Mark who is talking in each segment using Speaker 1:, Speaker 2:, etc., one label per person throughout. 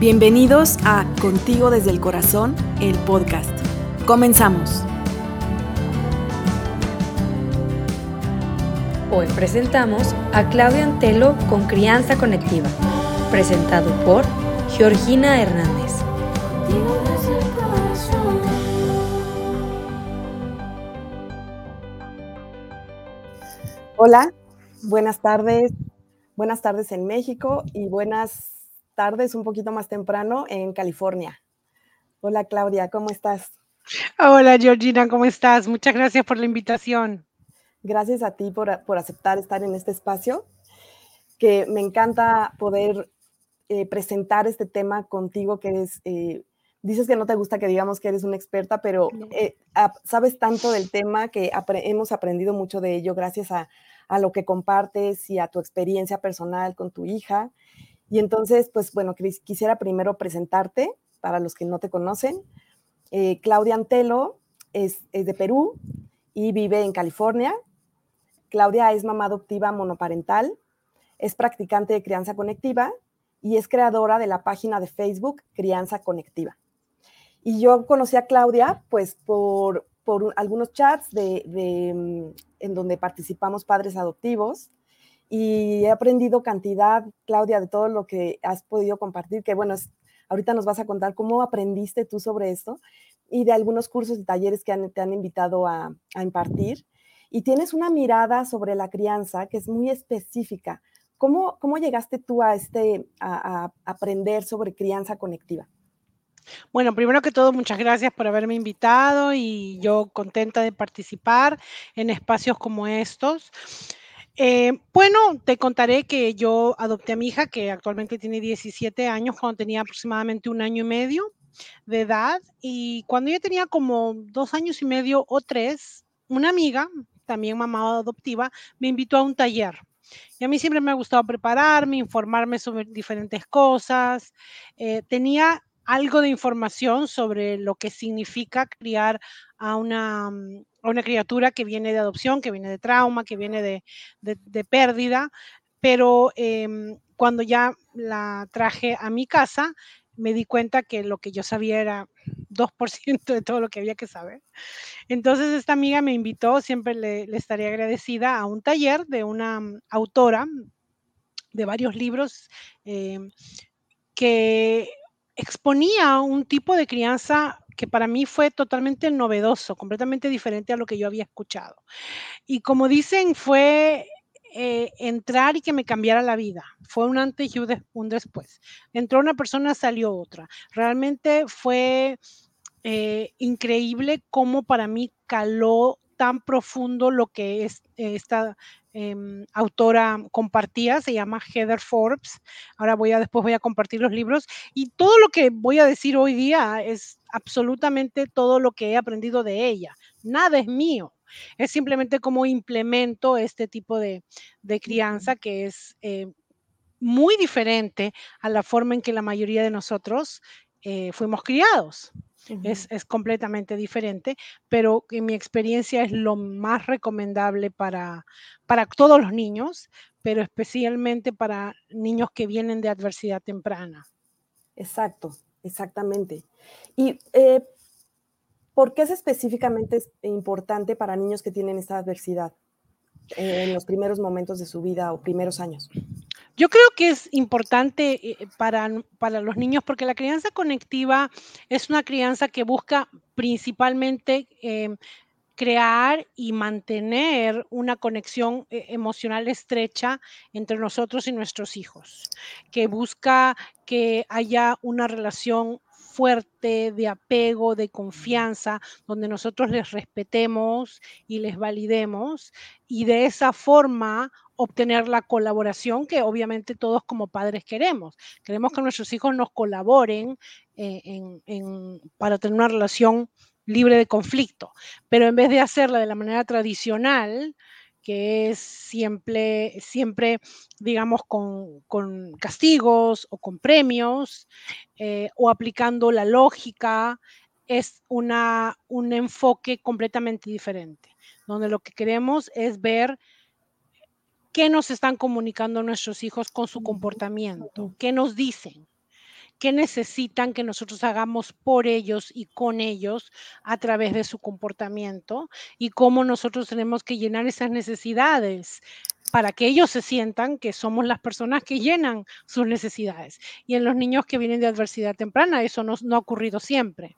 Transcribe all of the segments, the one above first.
Speaker 1: Bienvenidos a Contigo desde el Corazón, el podcast. Comenzamos.
Speaker 2: Hoy presentamos a Claudia Antelo con Crianza Conectiva, presentado por Georgina Hernández.
Speaker 3: Hola, buenas tardes. Buenas tardes en México y buenas tardes, un poquito más temprano, en California. Hola Claudia, ¿cómo estás?
Speaker 4: Hola Georgina, ¿cómo estás? Muchas gracias por la invitación.
Speaker 3: Gracias a ti por, aceptar estar en este espacio, que me encanta poder eh, presentar este tema contigo, que es, eh, dices que no te gusta que digamos que eres una experta, pero eh, sabes tanto del tema que hemos aprendido mucho de ello gracias a, a lo que compartes y a tu experiencia personal con tu hija. Y entonces, pues bueno, quisiera primero presentarte para los que no te conocen. Eh, Claudia Antelo es, de Perú y vive en California. Claudia es mamá adoptiva monoparental, es practicante de crianza conectiva y es creadora de la página de Facebook Crianza Conectiva. Y yo conocí a Claudia pues por, por algunos chats de, mm, en donde participamos padres adoptivos y he aprendido cantidad, Claudia, de todo lo que has podido compartir, que bueno, ahorita nos vas a contar cómo aprendiste tú sobre esto y de algunos cursos y talleres que te han invitado a, impartir. Y tienes una mirada sobre la crianza que es muy específica. ¿Cómo, cómo llegaste tú a, este, a aprender sobre crianza conectiva?
Speaker 4: Bueno, primero que todo, muchas gracias por haberme invitado y yo contenta de participar en espacios como estos. Eh, bueno, te contaré que yo adopté a mi hija, que actualmente tiene 17 años, cuando tenía aproximadamente un año y medio de edad. Y cuando ella tenía como dos años y medio o tres, una amiga, también mamá adoptiva, me invitó a un taller. Y a mí siempre me ha gustado prepararme, informarme sobre diferentes cosas. Eh, tenía algo de información sobre lo que significa criar a una, mm, una criatura que viene de adopción, que viene de trauma, que viene de, pérdida, pero em, cuando ya la traje a mi casa, me di cuenta que lo que yo sabía era 2% de todo lo que había que saber. Entonces esta amiga me invitó, siempre le, estaré agradecida, a un taller de una mm, autora de varios libros em, que exponía un tipo de crianza que para mí fue totalmente novedoso, completamente diferente a lo que yo había escuchado. Y como dicen, fue eh, entrar y que me cambiara la vida. Fue un antes y un después. Entró una persona, salió otra. Realmente fue eh, increíble cómo para mí caló tan profundo lo que es esta Em, autora compartía, se llama Heather Forbes. Ahora voy a, después voy a compartir los libros. Y todo lo que voy a decir hoy día es absolutamente todo lo que he aprendido de ella. Nada es mío. Es simplemente como implemento este tipo de, crianza que es eh, muy diferente a la forma en que la mayoría de nosotros eh, fuimos criados es, completamente diferente, pero en mi experiencia es lo más recomendable para, para todos los niños, pero especialmente para niños que vienen de adversidad temprana.
Speaker 3: Exacto, exactamente. ¿Y eh, por qué es específicamente importante para niños que tienen esta adversidad eh, en los primeros momentos de su vida o primeros años?
Speaker 4: Yo creo que es importante eh, para, para los niños porque la crianza conectiva es una crianza que busca principalmente em, crear y mantener una conexión eh, emocional estrecha entre nosotros y nuestros hijos, que busca que haya una relación fuerte de apego, de confianza, donde nosotros les respetemos y les validemos y de esa forma obtener la colaboración que obviamente todos como padres queremos. Queremos que nuestros hijos nos colaboren eh, para tener una relación libre de conflicto, pero en vez de hacerla de la manera tradicional, que es siempre, siempre digamos, con, castigos o con premios eh, o aplicando la lógica, es una, un enfoque completamente diferente, donde lo que queremos es ver qué nos están comunicando nuestros hijos con su comportamiento, qué nos dicen, qué necesitan que nosotros hagamos por ellos y con ellos a través de su comportamiento y cómo nosotros tenemos que llenar esas necesidades para que ellos se sientan que somos las personas que llenan sus necesidades. Y en los niños que vienen de adversidad temprana, eso no, ha ocurrido siempre.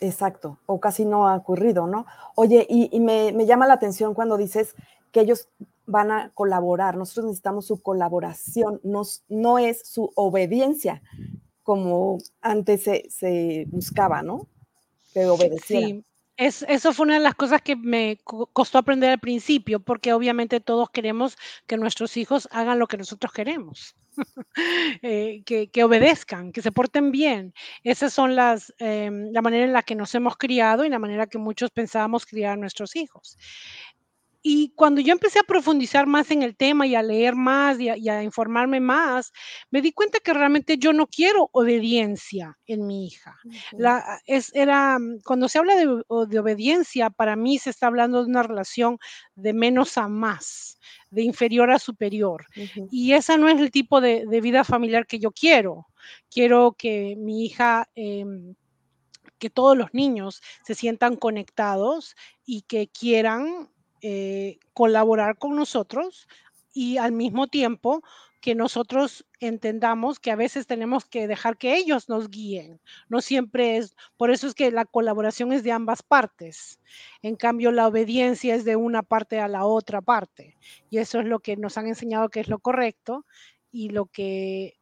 Speaker 3: Exacto, o casi no ha ocurrido, ¿no? Oye, y, me, me, llama la atención cuando dices que ellos van a colaborar, nosotros necesitamos su colaboración, no es su obediencia, como antes se, buscaba, ¿no? Que obedeciera.
Speaker 4: Sí. Es, eso fue una de las cosas que me costó aprender al principio, porque obviamente todos queremos que nuestros hijos hagan lo que nosotros queremos, eh, que, obedezcan, que se porten bien. Esas son las, em, la manera en la que nos hemos criado y la manera que muchos pensábamos criar a nuestros hijos. Y cuando yo empecé a profundizar más en el tema y a leer más y a, informarme más, me di cuenta que realmente yo no quiero obediencia en mi hija. La, es, era, mm, cuando se habla de, obediencia, para mí se está hablando de una relación de menos a más, de inferior a superior. Y esa no es el tipo de, vida familiar que yo quiero. Quiero que mi hija... Em, que todos los niños se sientan conectados y que quieran eh, colaborar con nosotros y al mismo tiempo que nosotros entendamos que a veces tenemos que dejar que ellos nos guíen. No siempre es, por eso es que la colaboración es de ambas partes. En cambio, la obediencia es de una parte a la otra parte. Y eso es lo que nos han enseñado que es lo correcto y lo que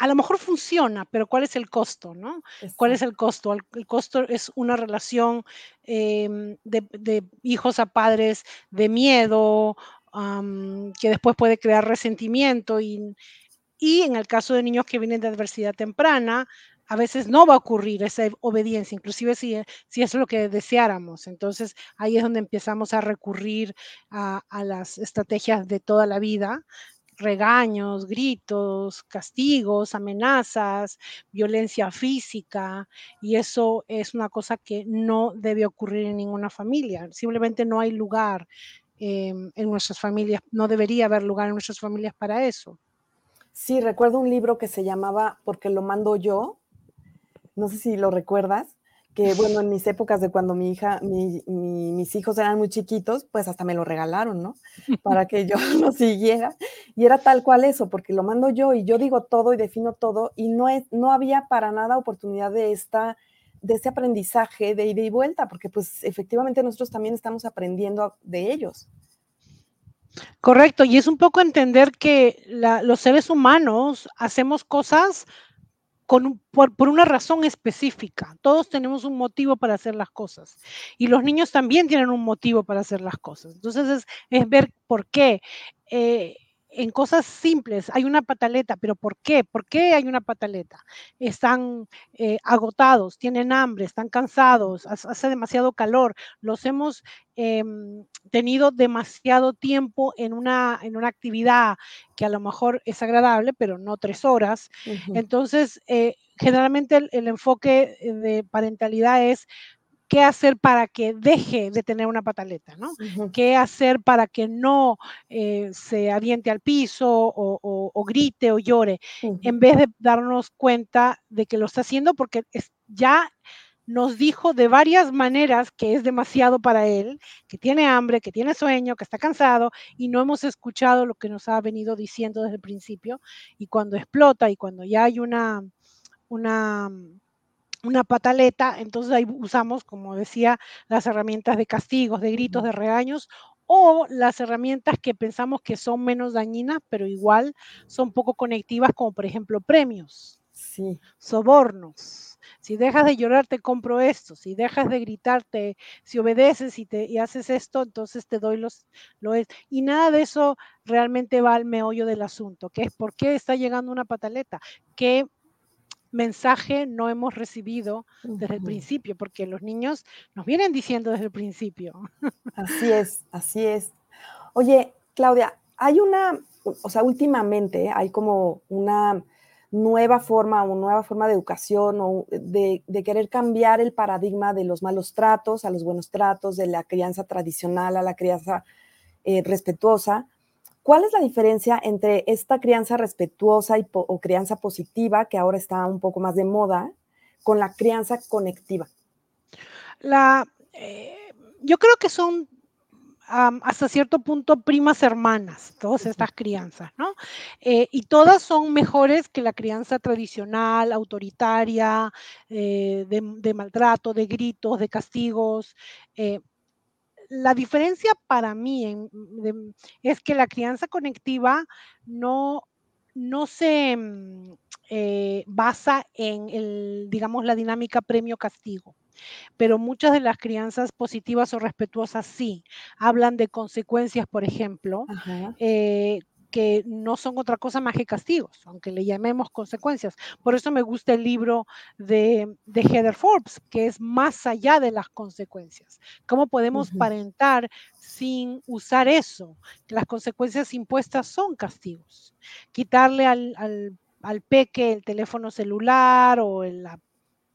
Speaker 4: a lo mejor funciona, pero ¿cuál es el costo? ¿no? ¿Cuál es el costo? El, costo es una relación em, de, hijos a padres de miedo, que después puede crear resentimiento y, y en el caso de niños que vienen de adversidad temprana, a veces no va a ocurrir esa obediencia, inclusive si, si es lo que deseáramos. Entonces ahí es donde empezamos a recurrir a, a las estrategias de toda la vida, regaños, gritos, castigos, amenazas, violencia física, y eso es una cosa que no debe ocurrir en ninguna familia. Simplemente no hay lugar em, en nuestras familias, no debería haber lugar en nuestras familias para eso.
Speaker 3: Sí, recuerdo un libro que se llamaba Porque lo mando yo, no sé si lo recuerdas, que bueno, en mis épocas de cuando mi hija, mis hijos eran muy chiquitos, pues hasta me lo regalaron, ¿no? Para que yo lo siguiera. Y era tal cual eso, porque lo mando yo y yo digo todo y defino todo y no, es, no había para nada oportunidad de esta de ese aprendizaje de ida y vuelta, porque pues efectivamente nosotros también estamos aprendiendo de ellos.
Speaker 4: Correcto, y es un poco entender que los seres humanos hacemos cosas por, una razón específica. Todos tenemos un motivo para hacer las cosas y los niños también tienen un motivo para hacer las cosas. Entonces es, ver por qué. Eh, en cosas simples, hay una pataleta, pero ¿por qué? ¿Por qué hay una pataleta? Están eh, agotados, tienen hambre, están cansados, hace demasiado calor, los hemos em, tenido demasiado tiempo en una, en una actividad que a lo mejor es agradable, pero no tres horas. Entonces, eh, generalmente el, enfoque de parentalidad es qué hacer para que deje de tener una pataleta, ¿no? ¿Qué hacer para que no eh, se aviente al piso o, grite o llore, en vez de darnos cuenta de que lo está haciendo porque ya nos dijo de varias maneras que es demasiado para él, que tiene hambre, que tiene sueño, que está cansado y no hemos escuchado lo que nos ha venido diciendo desde el principio y cuando explota y cuando ya hay una, una una pataleta, entonces ahí usamos, como decía, las herramientas de castigos, de gritos, de regaños, o las herramientas que pensamos que son menos dañinas, pero igual son poco conectivas, como por ejemplo premios,
Speaker 3: sí.
Speaker 4: sobornos. Si dejas de llorar, te compro esto. Si dejas de gritarte, si obedeces y, te, y haces esto, entonces te doy los, lo es. Y nada de eso realmente va al meollo del asunto, que es por qué está llegando una pataleta, qué mensaje no hemos recibido desde el principio, porque los niños nos vienen diciendo desde el principio.
Speaker 3: Así es, así es. Oye, Claudia, hay una, o sea, últimamente hay como una nueva forma, una nueva forma de educación o de, querer cambiar el paradigma de los malos tratos a los buenos tratos, de la crianza tradicional a la crianza eh, respetuosa, ¿Cuál es la diferencia entre esta crianza respetuosa y o crianza positiva, que ahora está un poco más de moda, con la crianza conectiva?
Speaker 4: La, eh, yo creo que son hasta cierto punto primas hermanas, todas estas crianzas, ¿no? Eh, y todas son mejores que la crianza tradicional, autoritaria, eh, de, maltrato, de gritos, de castigos. La diferencia para mí es que la crianza conectiva no, no se mm, basa en, el, digamos, la dinámica premio-castigo pero muchas de las crianzas positivas o respetuosas sí, hablan de consecuencias, por ejemplo, eh, que no son otra cosa más que castigos, aunque le llamemos consecuencias. Por eso me gusta el libro de, Heather Forbes, que es más allá de las consecuencias. ¿Cómo podemos parentar sin usar eso? Las consecuencias impuestas son castigos. Quitarle al, al peque el teléfono celular o la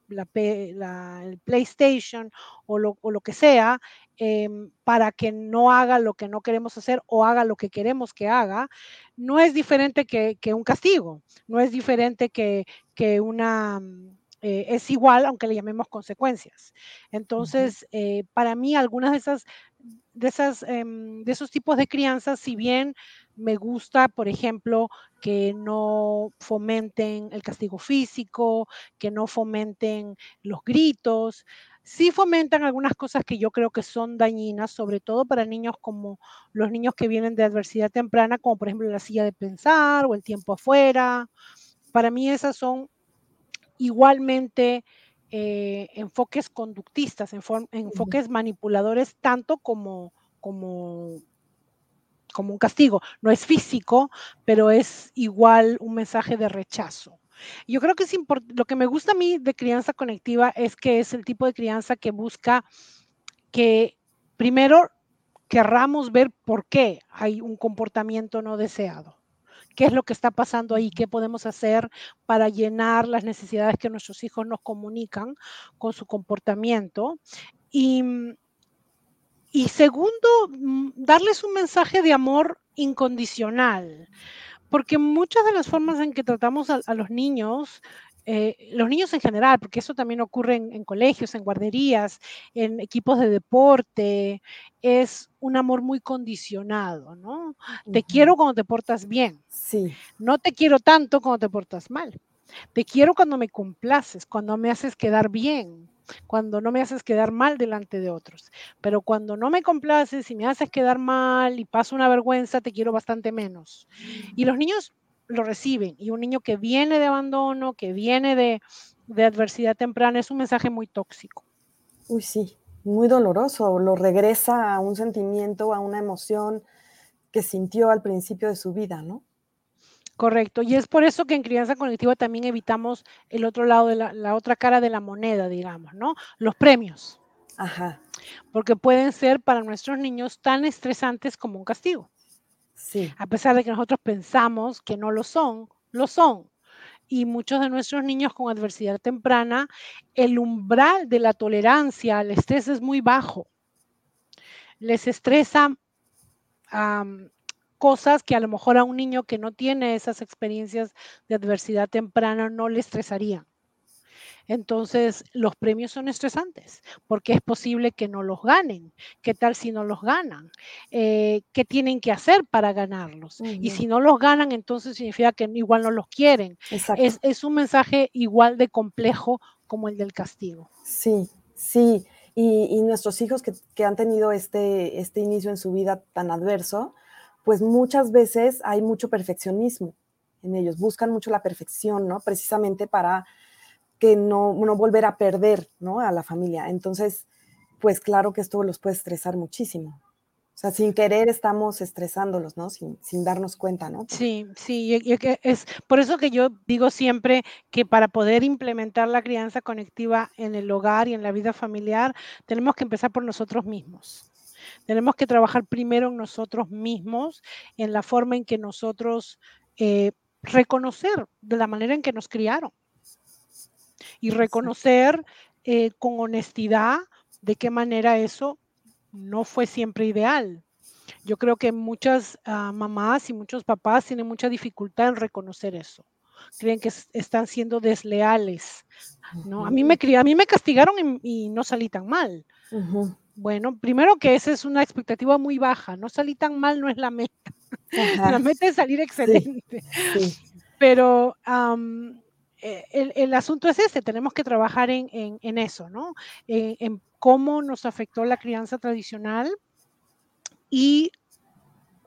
Speaker 4: la, el PlayStation o lo, o lo que sea em, para que no haga lo que no queremos hacer o haga lo que queremos que haga, no es diferente que, un castigo, no es diferente que, que una... Mm, eh, es igual, aunque le llamemos consecuencias. Entonces, eh, para mí, algunas de esas, de, esas, em, de esos tipos de crianzas, si bien me gusta, por ejemplo, que no fomenten el castigo físico, que no fomenten los gritos. Sí fomentan algunas cosas que yo creo que son dañinas, sobre todo para niños como los niños que vienen de adversidad temprana, como por ejemplo la silla de pensar o el tiempo afuera. Para mí esas son igualmente eh, enfoques conductistas, enfoques manipuladores, tanto como, como como un castigo. No es físico, pero es igual un mensaje de rechazo. Yo creo que es lo que me gusta a mí de crianza conectiva es que es el tipo de crianza que busca que primero querramos ver por qué hay un comportamiento no deseado. ¿Qué es lo que está pasando ahí? ¿Qué podemos hacer para llenar las necesidades que nuestros hijos nos comunican con su comportamiento? Y y segundo, mm, darles un mensaje de amor incondicional, porque muchas de las formas en que tratamos a, los niños, eh, los niños en general, porque eso también ocurre en, colegios, en guarderías, en equipos de deporte, es un amor muy condicionado, ¿no? Te quiero cuando te portas bien.
Speaker 3: Sí.
Speaker 4: No te quiero tanto cuando te portas mal. Te quiero cuando me complaces, cuando me haces quedar bien cuando no me haces quedar mal delante de otros. Pero cuando no me complaces y me haces quedar mal y paso una vergüenza, te quiero bastante menos. Y los niños lo reciben. Y un niño que viene de abandono, que viene de, adversidad temprana, es un mensaje muy tóxico.
Speaker 3: Uy, sí, muy doloroso. Lo regresa a un sentimiento, a una emoción que sintió al principio de su vida, ¿no?
Speaker 4: Correcto, y es por eso que en crianza colectiva también evitamos el otro lado de la, otra cara de la moneda, digamos, ¿no? Los premios.
Speaker 3: Ajá.
Speaker 4: Porque pueden ser para nuestros niños tan estresantes como un castigo.
Speaker 3: Sí.
Speaker 4: A pesar de que nosotros pensamos que no lo son, lo son. Y muchos de nuestros niños con adversidad temprana, el umbral de la tolerancia al estrés es muy bajo. Les estresa cosas que a lo mejor a un niño que no tiene esas experiencias de adversidad temprana no le estresarían. Entonces, los premios son estresantes porque es posible que no los ganen. ¿Qué tal si no los ganan? Eh, ¿Qué tienen que hacer para ganarlos? Y si no los ganan, entonces significa que igual no los quieren. Es, es, un mensaje igual de complejo como el del castigo.
Speaker 3: Sí, sí. Y, nuestros hijos que, que, han tenido este, este inicio en su vida tan adverso, pues muchas veces hay mucho perfeccionismo en ellos, buscan mucho la perfección, ¿no? Precisamente para que no, no volver a perder, ¿no? A la familia. Entonces, pues claro que esto los puede estresar muchísimo. O sea, sin querer estamos estresándolos, ¿no? Sin, sin darnos cuenta, ¿no?
Speaker 4: Sí, sí, es por eso que yo digo siempre que para poder implementar la crianza conectiva en el hogar y en la vida familiar, tenemos que empezar por nosotros mismos. Tenemos que trabajar primero en nosotros mismos, en la forma en que nosotros eh, reconocer de la manera en que nos criaron y reconocer eh, con honestidad de qué manera eso no fue siempre ideal. Yo creo que muchas ah, mamás y muchos papás tienen mucha dificultad en reconocer eso. Creen que están siendo desleales. ¿no? A, mí me, a mí me castigaron y, no salí tan mal. Bueno, primero que esa es una expectativa muy baja. No salí tan mal no es la meta. La meta es salir excelente. Pero eh, el, asunto es ese, tenemos que trabajar en, eso, ¿no? en cómo nos afectó la crianza tradicional y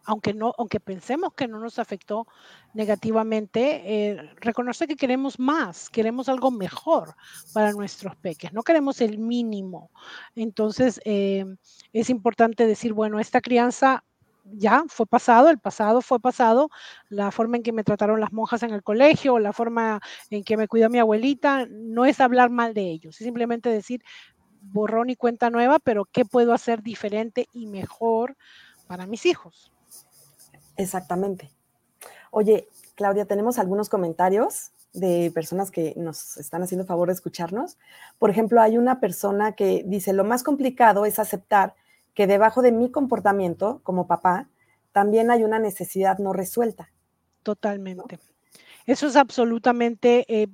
Speaker 4: aunque no, aunque pensemos que no nos afectó negativamente, eh, reconoce que queremos más, queremos algo mejor para nuestros peques, no queremos el mínimo. Entonces, eh, es importante decir, bueno, esta crianza ya fue pasado, el pasado fue pasado, la forma en que me trataron las monjas en el colegio, la forma en que me cuidó mi abuelita, no es hablar mal de ellos, es simplemente decir borrón y cuenta nueva, pero ¿qué puedo hacer diferente y mejor para mis hijos?
Speaker 3: Exactamente. Oye, Claudia, tenemos algunos comentarios de personas que nos están haciendo favor de escucharnos. Por ejemplo, hay una persona que dice, lo más complicado es aceptar que debajo de mi comportamiento como papá también hay una necesidad no resuelta.
Speaker 4: Totalmente. Eso es absolutamente, eh,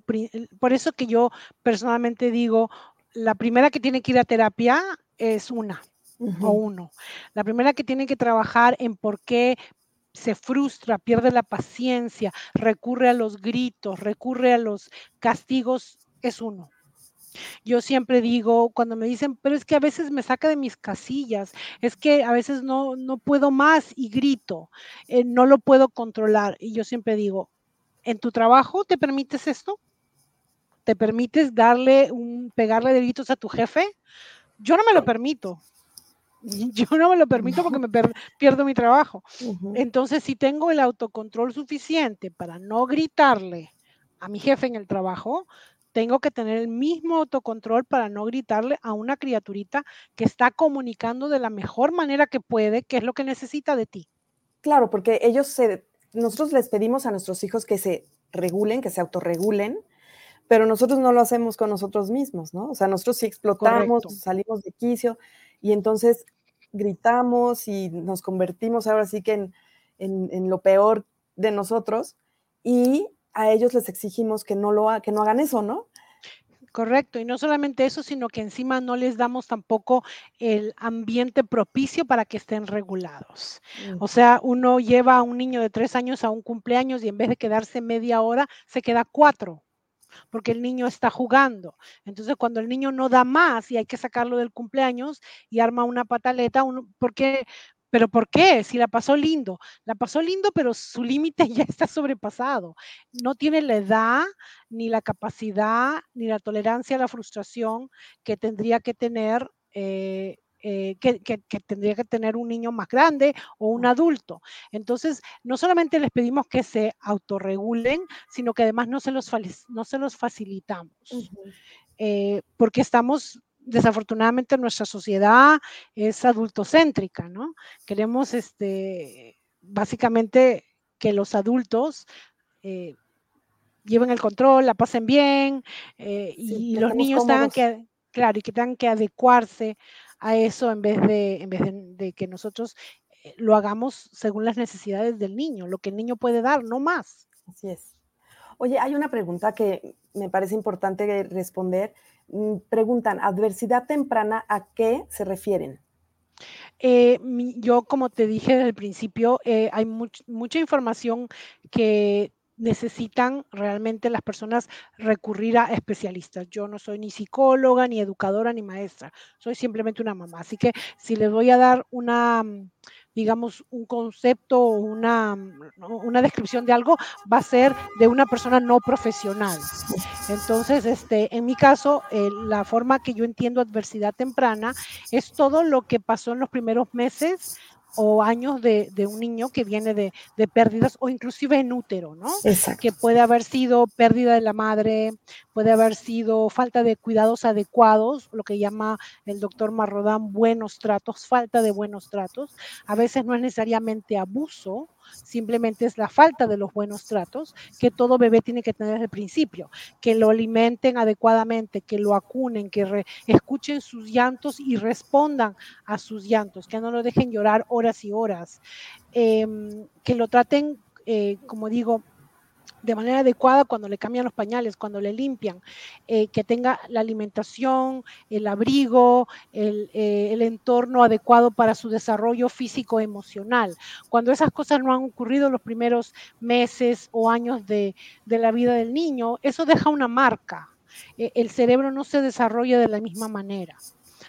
Speaker 4: por eso que yo personalmente digo, la primera que tiene que ir a terapia es una o uno. La primera que tiene que trabajar en por qué se frustra, pierde la paciencia, recurre a los gritos, recurre a los castigos, es uno. Yo siempre digo, cuando me dicen, pero es que a veces me saca de mis casillas, es que a veces no, no puedo más y grito, eh, no lo puedo controlar. Y yo siempre digo, ¿en tu trabajo te permites esto? ¿Te permites darle un, pegarle de gritos a tu jefe? Yo no me lo permito. yo no me lo permito porque me pierdo mi trabajo. Entonces, si tengo el autocontrol suficiente para no gritarle a mi jefe en el trabajo, tengo que tener el mismo autocontrol para no gritarle a una criaturita que está comunicando de la mejor manera que puede, que es lo que necesita de ti.
Speaker 3: Claro, porque ellos se, nosotros les pedimos a nuestros hijos que se regulen, que se autorregulen, pero nosotros no lo hacemos con nosotros mismos, ¿no? O sea, nosotros sí explotamos, salimos de quicio y entonces gritamos y nos convertimos ahora sí que en, lo peor de nosotros y a ellos les exigimos que no, lo que no hagan eso, ¿no?
Speaker 4: Correcto, y no solamente eso, sino que encima no les damos tampoco el ambiente propicio para que estén regulados. Mm. O sea, uno lleva a un niño de tres años a un cumpleaños y en vez de quedarse media hora, se queda cuatro porque el niño está jugando. Entonces, cuando el niño no da más y hay que sacarlo del cumpleaños y arma una pataleta, uno, ¿por qué? ¿Pero por qué? Si la pasó lindo. La pasó lindo, pero su límite ya está sobrepasado. No tiene la edad, ni la capacidad, ni la tolerancia a la frustración que tendría que tener eh, eh, que, tendría que tener un niño más grande o un adulto. Entonces, no solamente les pedimos que se autorregulen, sino que además no se los, no se los facilitamos, eh, porque estamos desafortunadamente nuestra sociedad es adultocéntrica, ¿no? Queremos este, básicamente que los adultos eh, lleven el control, la pasen bien y los niños tengan que, claro, y que tengan que adecuarse a eso en vez de, en vez de, que nosotros eh, lo hagamos según las necesidades del niño, lo que el niño puede dar, no más.
Speaker 3: Así es. Oye, hay una pregunta que me parece importante responder. Mm, preguntan, ¿adversidad temprana a qué se refieren?
Speaker 4: Eh, yo, como te dije desde el principio, eh, hay mucha información que necesitan realmente las personas recurrir a especialistas. Yo no soy ni psicóloga, ni educadora, ni maestra, soy simplemente una mamá. Así que si les voy a dar una, digamos, un concepto o una, una descripción de algo, va a ser de una persona no profesional. Entonces, este, en mi caso, eh, la forma que yo entiendo adversidad temprana es todo lo que pasó en los primeros meses o años de, un niño que viene de, pérdidas o inclusive en útero, ¿no? Exacto. Que puede haber sido pérdida de la madre, puede haber sido falta de cuidados adecuados, lo que llama el doctor Marrodán buenos tratos, falta de buenos tratos. A veces no es necesariamente abuso, simplemente es la falta de los buenos tratos que todo bebé tiene que tener desde el principio, que lo alimenten adecuadamente, que lo acunen, que escuchen sus llantos y respondan a sus llantos, que no lo dejen llorar horas y horas, em, que lo traten, eh, como digo, de manera adecuada cuando le cambian los pañales, cuando le limpian, eh, que tenga la alimentación, el abrigo, eh, el, entorno adecuado para su desarrollo físico emocional. Cuando esas cosas no han ocurrido los primeros meses o años de, de la vida del niño, eso deja una marca. Eh, el cerebro no se desarrolla de la misma manera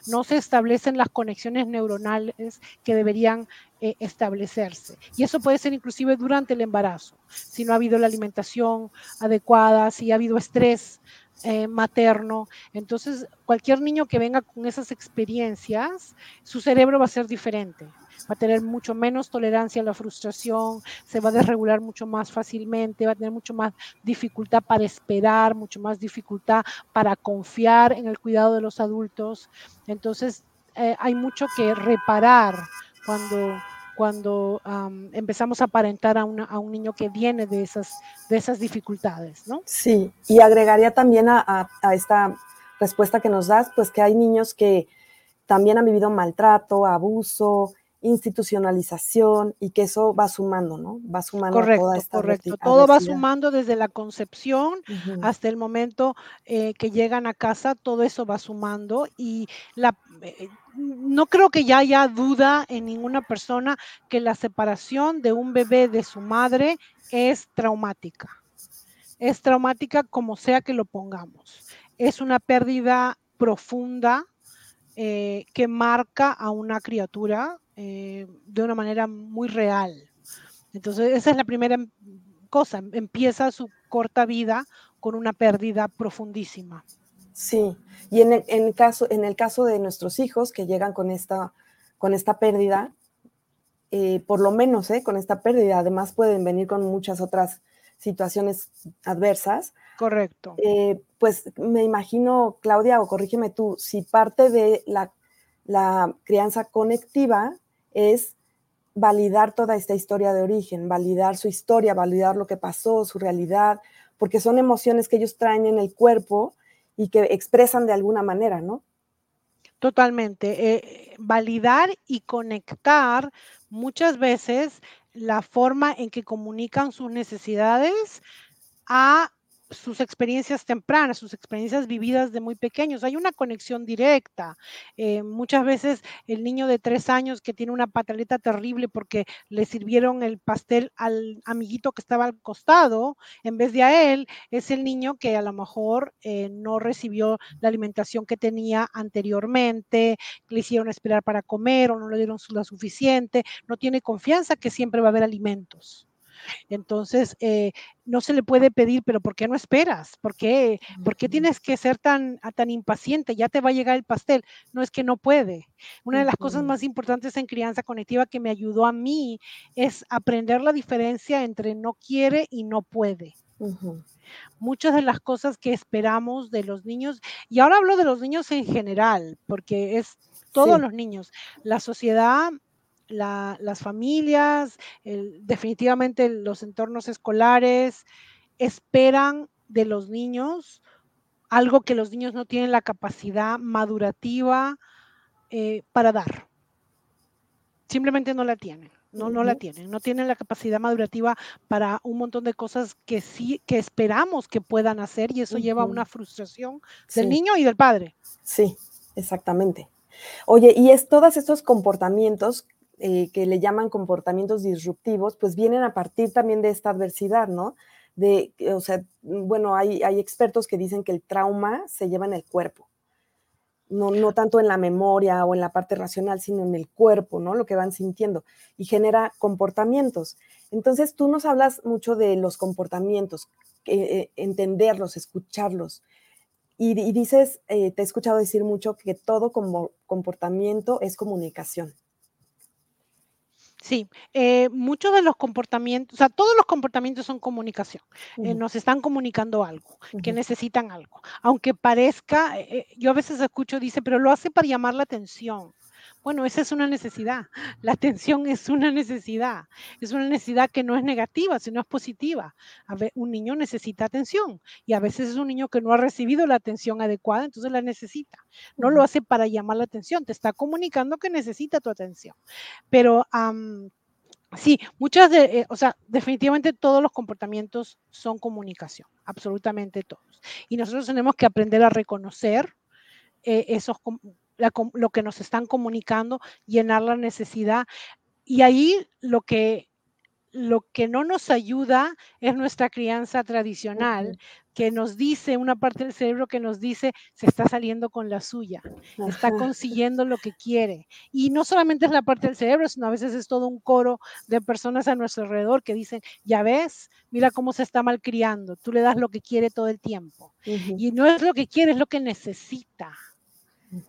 Speaker 4: no se establecen las conexiones neuronales que deberían eh, establecerse. Y eso puede ser inclusive durante el embarazo, si no ha habido la alimentación adecuada, si ha habido estrés eh, materno. Entonces, cualquier niño que venga con esas experiencias, su cerebro va a ser diferente va a tener mucho menos tolerancia a la frustración, se va a desregular mucho más fácilmente, va a tener mucho más dificultad para esperar, mucho más dificultad para confiar en el cuidado de los adultos. Entonces, eh, hay mucho que reparar cuando cuando empezamos a aparentar a, a, un niño que viene de esas, de esas dificultades, ¿no?
Speaker 3: Sí, y agregaría también a, a, esta respuesta que nos das, pues que hay niños que también han vivido maltrato, abuso, institucionalización y que eso va sumando, ¿no? Va sumando
Speaker 4: correcto, toda esta Correcto, todo va sumando desde la concepción hasta el momento eh, que llegan a casa, todo eso va sumando y la, eh, no creo que ya haya duda en ninguna persona que la separación de un bebé de su madre es traumática. Es traumática como sea que lo pongamos. Es una pérdida profunda eh, que marca a una criatura eh, de una manera muy real. Entonces, esa es la primera cosa. Empieza su corta vida con una pérdida profundísima.
Speaker 3: Sí, y en el, caso, en el caso de nuestros hijos que llegan con esta, con esta pérdida, eh, por lo menos eh, con esta pérdida, además pueden venir con muchas otras situaciones adversas.
Speaker 4: Correcto.
Speaker 3: pues me imagino, Claudia, o corrígeme tú, si parte de la, la crianza conectiva es validar toda esta historia de origen, validar su historia, validar lo que pasó, su realidad, porque son emociones que ellos traen en el cuerpo y que expresan de alguna manera, ¿no?
Speaker 4: Totalmente. Eh, validar y conectar muchas veces la forma en que comunican sus necesidades a sus experiencias tempranas, sus experiencias vividas de muy pequeños. Hay una conexión directa. Eh, muchas veces el niño de tres años que tiene una pataleta terrible porque le sirvieron el pastel al amiguito que estaba al costado, en vez de a él, es el niño que a lo mejor eh, no recibió la alimentación que tenía anteriormente, le hicieron esperar para comer o no le dieron la suficiente, no tiene confianza que siempre va a haber alimentos. Entonces, eh, no se le puede pedir, pero ¿por qué no esperas? ¿Por qué, ¿Por qué tienes que ser tan, ah, tan impaciente? Ya te va a llegar el pastel. No es que no puede. Una de las cosas más importantes en crianza conectiva que me ayudó a mí es aprender la diferencia entre no quiere y no puede. Muchas de las cosas que esperamos de los niños, y ahora hablo de los niños en general, porque es todos los niños. La sociedad las familias, definitivamente los entornos escolares esperan de los niños algo que los niños no tienen la capacidad madurativa eh, para dar. Simplemente no la tienen, no, no la tienen, no tienen la capacidad madurativa para un montón de cosas que sí, que esperamos que puedan hacer y eso lleva a una frustración del niño y del padre.
Speaker 3: Sí, exactamente. Oye, y es todos estos comportamientos eh, que le llaman comportamientos disruptivos, pues vienen a partir también de esta adversidad, ¿no? De, o sea, bueno, hay, expertos que dicen que el trauma se lleva en el cuerpo, no, no tanto en la memoria o en la parte racional, sino en el cuerpo, ¿no? Lo que van sintiendo y genera comportamientos. Entonces, tú nos hablas mucho de los comportamientos, eh, entenderlos, escucharlos. Y, dices, eh, te he escuchado decir mucho que todo como comportamiento es comunicación.
Speaker 4: Sí, eh, muchos de los comportamientos, o sea, todos los comportamientos son comunicación. Eh, nos están comunicando algo, que necesitan algo. Aunque parezca, eh, yo a veces escucho, dice, pero lo hace para llamar la atención Bueno, esa es una necesidad. La atención es una necesidad. Es una necesidad que no es negativa, sino es positiva. A ver, un niño necesita atención y a veces es un niño que no ha recibido la atención adecuada, entonces la necesita. No lo hace para llamar la atención, te está comunicando que necesita tu atención. Pero sí, muchas de, eh, o sea, definitivamente todos los comportamientos son comunicación, absolutamente todos. Y nosotros tenemos que aprender a reconocer eh, esos lo que nos están comunicando, llenar la necesidad. Y ahí lo que, lo que no nos ayuda es nuestra crianza tradicional, que nos dice, una parte del cerebro que nos dice, se está saliendo con la suya, está consiguiendo lo que quiere. Y no solamente es la parte del cerebro, sino a veces es todo un coro de personas a nuestro alrededor que dicen, ya ves, mira cómo se está malcriando, tú le das lo que quiere todo el tiempo. Y no es lo que quiere, es lo que necesita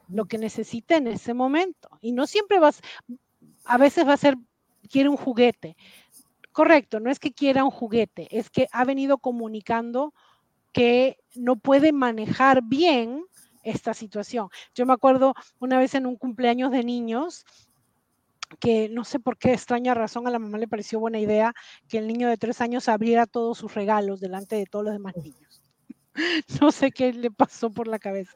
Speaker 4: lo que necesita en ese momento. Y no siempre vas, a veces va a ser, quiere un juguete. Correcto, no es que quiera un juguete, es que ha venido comunicando que no puede manejar bien esta situación. Yo me acuerdo una vez en un cumpleaños de niños que no sé por qué extraña razón a la mamá le pareció buena idea que el niño de tres años abriera todos sus regalos delante de todos los demás niños. no sé qué le pasó por la cabeza.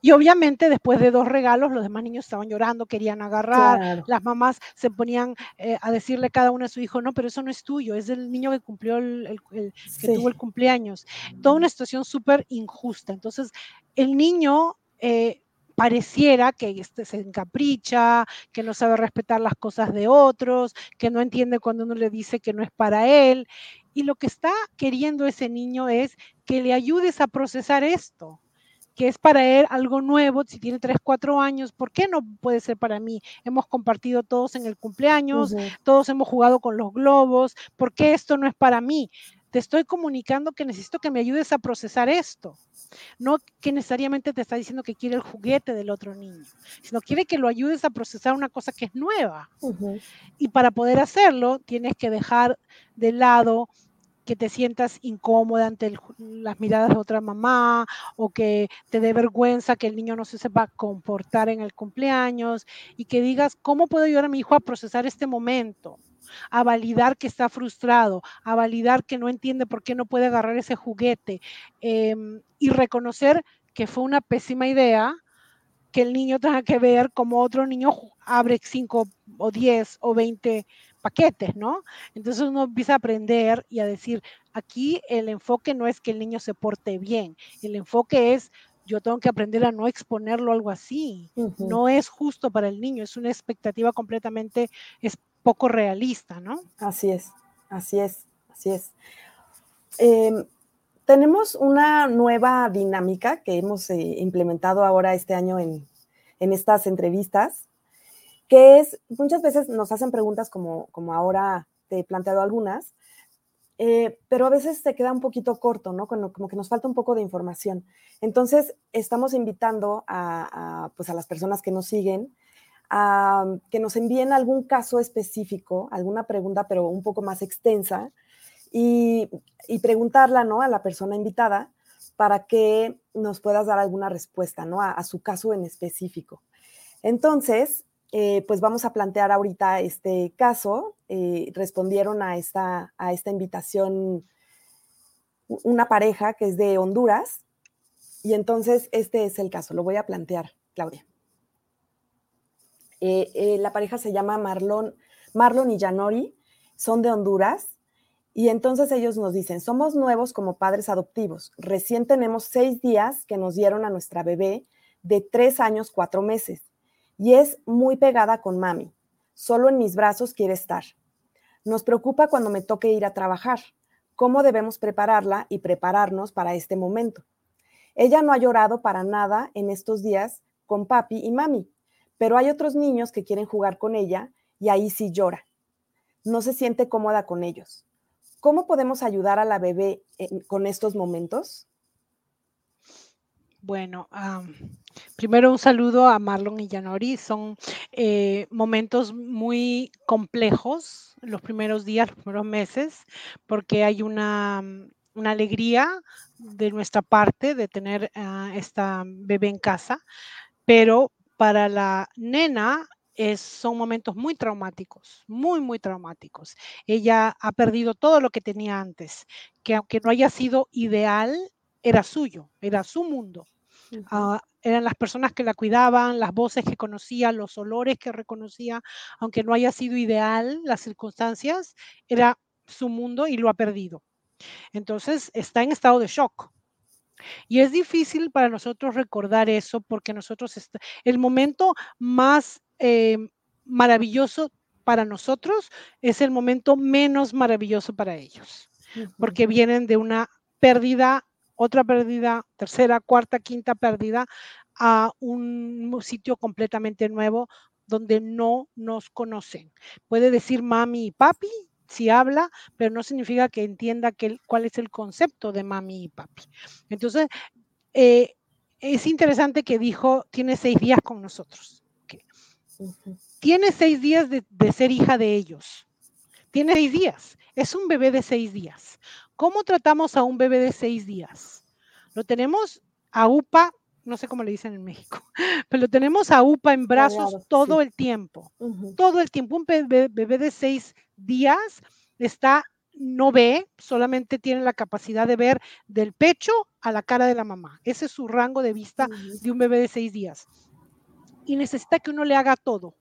Speaker 4: Y obviamente después de dos regalos, los demás niños estaban llorando, querían agarrar, las mamás se ponían eh, a decirle cada uno a su hijo, no, pero eso no es tuyo, es el niño que cumplió el, que tuvo el cumpleaños. Toda una situación súper injusta. Entonces, el niño... Eh, pareciera que este se encapricha, que no sabe respetar las cosas de otros, que no entiende cuando uno le dice que no es para él. Y lo que está queriendo ese niño es que le ayudes a procesar esto, que es para él algo nuevo, si tiene 3, 4 años, ¿por qué no puede ser para mí? Hemos compartido todos en el cumpleaños, todos hemos jugado con los globos, ¿por qué esto no es para mí? Te estoy comunicando que necesito que me ayudes a procesar esto. No que necesariamente te está diciendo que quiere el juguete del otro niño, sino quiere que lo ayudes a procesar una cosa que es nueva. Y para poder hacerlo, tienes que dejar de lado que te sientas incómoda ante las miradas de otra mamá o que te dé vergüenza que el niño no se sepa comportar en el cumpleaños y que digas, ¿cómo puedo ayudar a mi hijo a procesar este momento? a validar que está frustrado, a validar que no entiende por qué no puede agarrar ese juguete em, y reconocer que fue una pésima idea que el niño tenga que ver como otro niño abre 5 o 10 o 20 paquetes, ¿no? Entonces uno empieza a aprender y a decir, aquí el enfoque no es que el niño se porte bien, el enfoque es yo tengo que aprender a no exponerlo a algo así. No es justo para el niño, es una expectativa completamente, es poco realista, ¿no?
Speaker 3: Así es, así es, así es. Em, tenemos una nueva dinámica que hemos eh, implementado ahora este año en, estas entrevistas, que es, muchas veces nos hacen preguntas como, como ahora te he planteado algunas, eh, pero a veces se queda un poquito corto, ¿no? Como, como, que nos falta un poco de información. Entonces, estamos invitando a, pues a las personas que nos siguen que nos envíen algún caso específico, alguna pregunta, pero un poco más extensa, y, preguntarla ¿no? a la persona invitada para que nos puedas dar alguna respuesta ¿no? a, su caso en específico. Entonces, eh, pues vamos a plantear ahorita este caso. Eh, respondieron a esta, a esta invitación una pareja que es de Honduras. Y entonces este es el caso. Lo voy a plantear, Claudia. Eh, la pareja se llama Marlon, Marlon y Janori, son de Honduras. Y entonces ellos nos dicen, somos nuevos como padres adoptivos. Recién tenemos seis días que nos dieron a nuestra bebé de tres años, cuatro meses. Y es muy pegada con mami. Solo en mis brazos quiere estar. Nos preocupa cuando me toque ir a trabajar. ¿Cómo debemos prepararla y prepararnos para este momento? Ella no ha llorado para nada en estos días con papi y mami pero hay otros niños que quieren jugar con ella y ahí sí llora. No se siente cómoda con ellos. ¿Cómo podemos ayudar a la bebé con estos momentos?
Speaker 4: Bueno, primero un saludo a Marlon y Yanori. Son eh, momentos muy complejos los primeros días, los primeros meses, porque hay una, alegría de nuestra parte de tener a esta bebé en casa, pero para la nena son momentos muy traumáticos, muy, muy traumáticos. Ella ha perdido todo lo que tenía antes, que aunque no haya sido ideal, era suyo, era su mundo. Ah, eran las personas que la cuidaban, las voces que conocía, los olores que reconocía, aunque no haya sido ideal las circunstancias, era su mundo y lo ha perdido. Entonces está en estado de shock. Y es difícil para nosotros recordar eso porque nosotros, el momento más eh, maravilloso para nosotros es el momento menos maravilloso para ellos, porque vienen de una pérdida, otra pérdida, tercera, cuarta, quinta pérdida a un sitio completamente nuevo donde no nos conocen. Puede decir mami y papi, si habla, pero no significa que entienda que, cuál es el concepto de mami y papi. Entonces, eh, es interesante que dijo, tiene seis días con nosotros. Tiene seis días de, ser hija de ellos. Tiene seis días. Es un bebé de seis días. ¿Cómo tratamos a un bebé de seis días? Lo tenemos a UPA, no sé cómo le dicen en México, pero lo tenemos a UPA en brazos todo el tiempo. Todo el tiempo. Un bebé, bebé de seis días está no ve, solamente tiene la capacidad de ver del pecho a la cara de la mamá. Ese es su rango de vista de un bebé de seis días y necesita que uno le haga todo.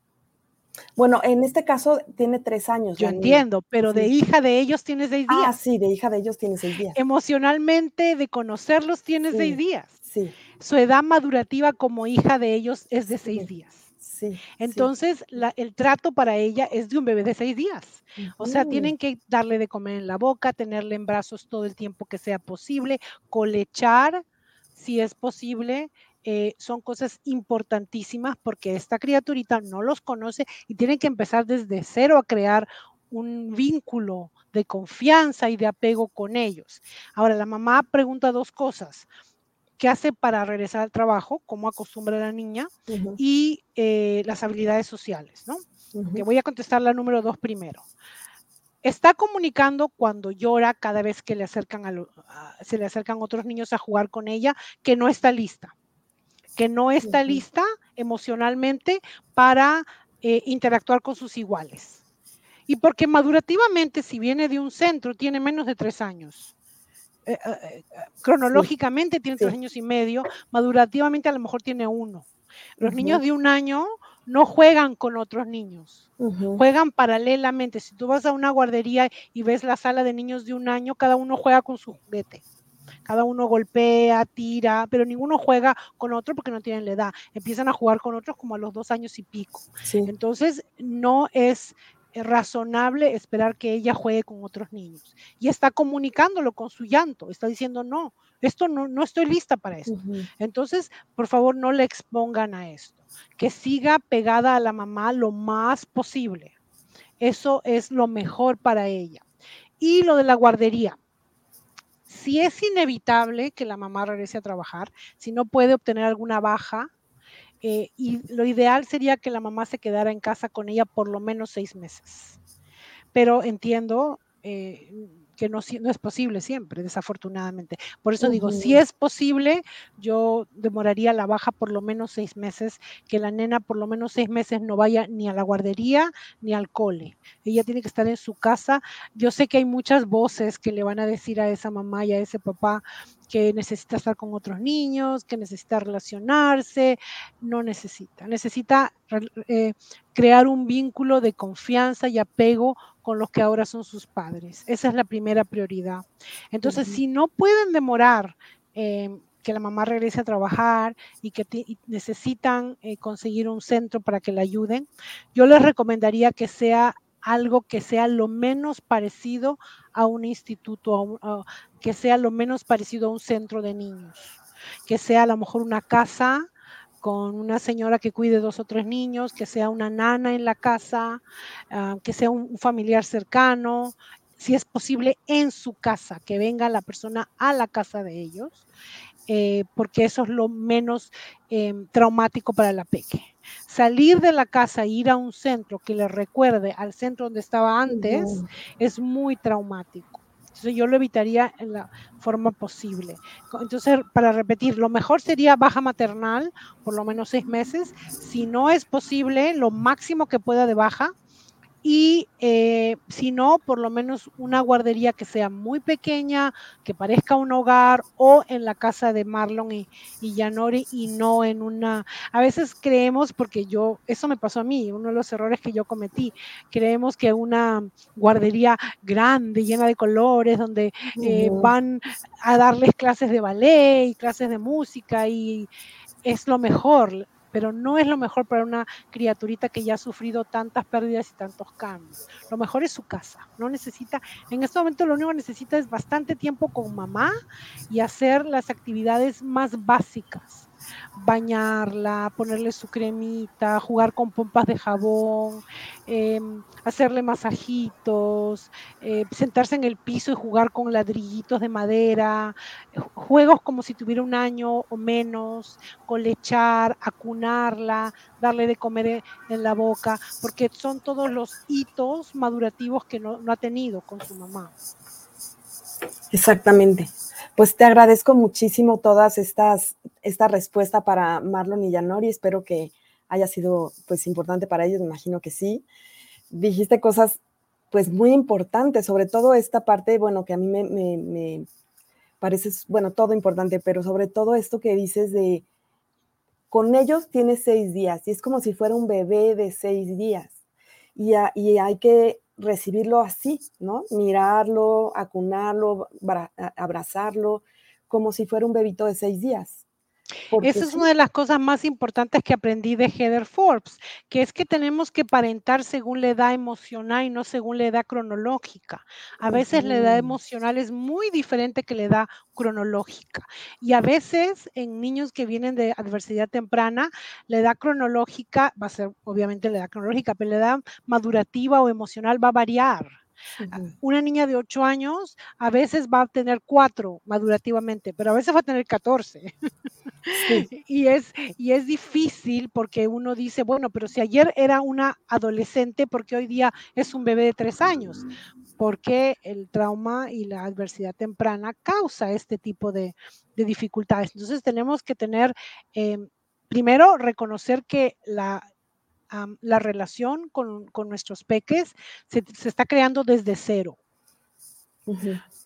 Speaker 3: Bueno, en este caso tiene tres años.
Speaker 4: Yo entiendo, pero de hija de ellos tiene seis días. Ah,
Speaker 3: sí, de hija de ellos tiene seis días.
Speaker 4: Emocionalmente, de conocerlos, tiene seis días.
Speaker 3: Sí.
Speaker 4: Su edad madurativa como hija de ellos es de seis días. Sí, Entonces, el trato para ella es de un bebé de seis días. O sea, tienen que darle de comer en la boca, tenerle en brazos todo el tiempo que sea posible, colechar si es posible, eh, son cosas importantísimas porque esta criaturita no los conoce y tiene que empezar desde cero a crear un vínculo de confianza y de apego con ellos. Ahora, la mamá pregunta dos cosas. ¿Qué hace para regresar al trabajo? ¿Cómo acostumbra a la niña? Y eh, las habilidades sociales, ¿no? Que voy a contestar la número dos primero. Está comunicando cuando llora cada vez que le acercan se le acercan otros niños a jugar con ella, que no está lista que no está lista emocionalmente para eh, interactuar con sus iguales. Y porque madurativamente, si viene de un centro, tiene menos de tres años. Eh, eh, cronológicamente tiene tres años y medio, madurativamente a lo mejor tiene uno. Los niños de un año no juegan con otros niños, juegan paralelamente. Si tú vas a una guardería y ves la sala de niños de un año, cada uno juega con su juguete. Cada uno golpea, tira, pero ninguno juega con otro porque no tienen la edad. Empiezan a jugar con otros como a los dos años y pico. Entonces, no es razonable esperar que ella juegue con otros niños. Y está comunicándolo con su llanto, está diciendo, no, esto no, no estoy lista para esto. Entonces, por favor, no le expongan a esto. Que siga pegada a la mamá lo más posible. Eso es lo mejor para ella. Y lo de la guardería si es inevitable que la mamá regrese a trabajar, si no puede obtener alguna baja, eh, y lo ideal sería que la mamá se quedara en casa con ella por lo menos seis meses. Pero entiendo, eh, que no, no, es posible siempre, desafortunadamente. Por eso digo, si es posible, yo demoraría la baja por lo menos seis meses, que la nena por lo menos seis meses no vaya ni a la guardería ni al cole. Ella tiene que estar en su casa. Yo sé que hay muchas voces que le van a decir a esa mamá y a ese papá, que necesita estar con otros niños, que necesita relacionarse, no necesita, necesita eh, crear un vínculo de confianza y apego con los que ahora son sus padres. Esa es la primera prioridad. Entonces, si no pueden demorar em, que la mamá regrese a trabajar y que necesitan eh, conseguir un centro para que la ayuden, yo les recomendaría que sea algo que sea lo menos parecido a un instituto, que sea lo menos parecido a un centro de niños, que sea a lo mejor una casa con una señora que cuide dos o tres niños, que sea una nana en la casa, ah, que sea un, familiar cercano, si es posible en su casa, que venga la persona a la casa de ellos, eh, porque eso es lo menos em, traumático para la peque salir de la casa e ir a un centro que le recuerde al centro donde estaba antes es muy traumático. Entonces yo lo evitaría en la forma posible. Entonces, para repetir, lo mejor sería baja maternal, por lo menos seis meses. Si no es posible, lo máximo que pueda de baja, y eh, si no, por lo menos una guardería que sea muy pequeña, que parezca un hogar o en la casa de Marlon y, y Yanori y no en una... A veces creemos, porque yo, eso me pasó a mí, uno de los errores que yo cometí, creemos que una guardería grande, llena de colores, donde eh, van a darles clases de ballet y clases de música y es lo mejor pero no es lo mejor para una criaturita que ya ha sufrido tantas pérdidas y tantos cambios. Lo mejor es su casa. No necesita, en este momento lo único que necesita es bastante tiempo con mamá y hacer las actividades más básicas bañarla, ponerle su cremita, jugar con pompas de jabón, em, hacerle masajitos, eh, sentarse en el piso y jugar con ladrillitos de madera, juegos como si tuviera un año o menos, colechar, acunarla, darle de comer en la boca, porque son todos los hitos madurativos que no ha tenido con su mamá.
Speaker 3: Exactamente. Pues te agradezco muchísimo todas estas, esta respuesta para Marlon y Yanori. Espero que haya sido pues importante para ellos, me imagino que sí. Dijiste cosas pues muy importantes, sobre todo esta parte, bueno, que a mí me, me, parece, bueno, todo importante, pero sobre todo esto que dices de, con ellos tienes seis días y es como si fuera un bebé de seis días. Y, y hay que recibirlo así, ¿no? Mirarlo, acunarlo, abrazarlo, como si fuera un bebito de seis días.
Speaker 4: Esa es una de las cosas más importantes que aprendí de Heather Forbes, que es que tenemos que parentar según la edad emocional y no según la edad cronológica. A veces la edad emocional es muy diferente que la edad cronológica. Y a veces en niños que vienen de adversidad temprana, la edad cronológica va a ser obviamente la edad cronológica, pero la edad madurativa o emocional va a variar. Una niña de 8 años a veces va a tener 4 madurativamente, pero a veces va a tener 14. y, es, y es difícil porque uno dice, bueno, pero si ayer era una adolescente, porque hoy día es un bebé de 3 años? Porque el trauma y la adversidad temprana causa este tipo de, dificultades. Entonces tenemos que tener, em, primero, reconocer que la, la relación con, nuestros peques se, está creando desde cero.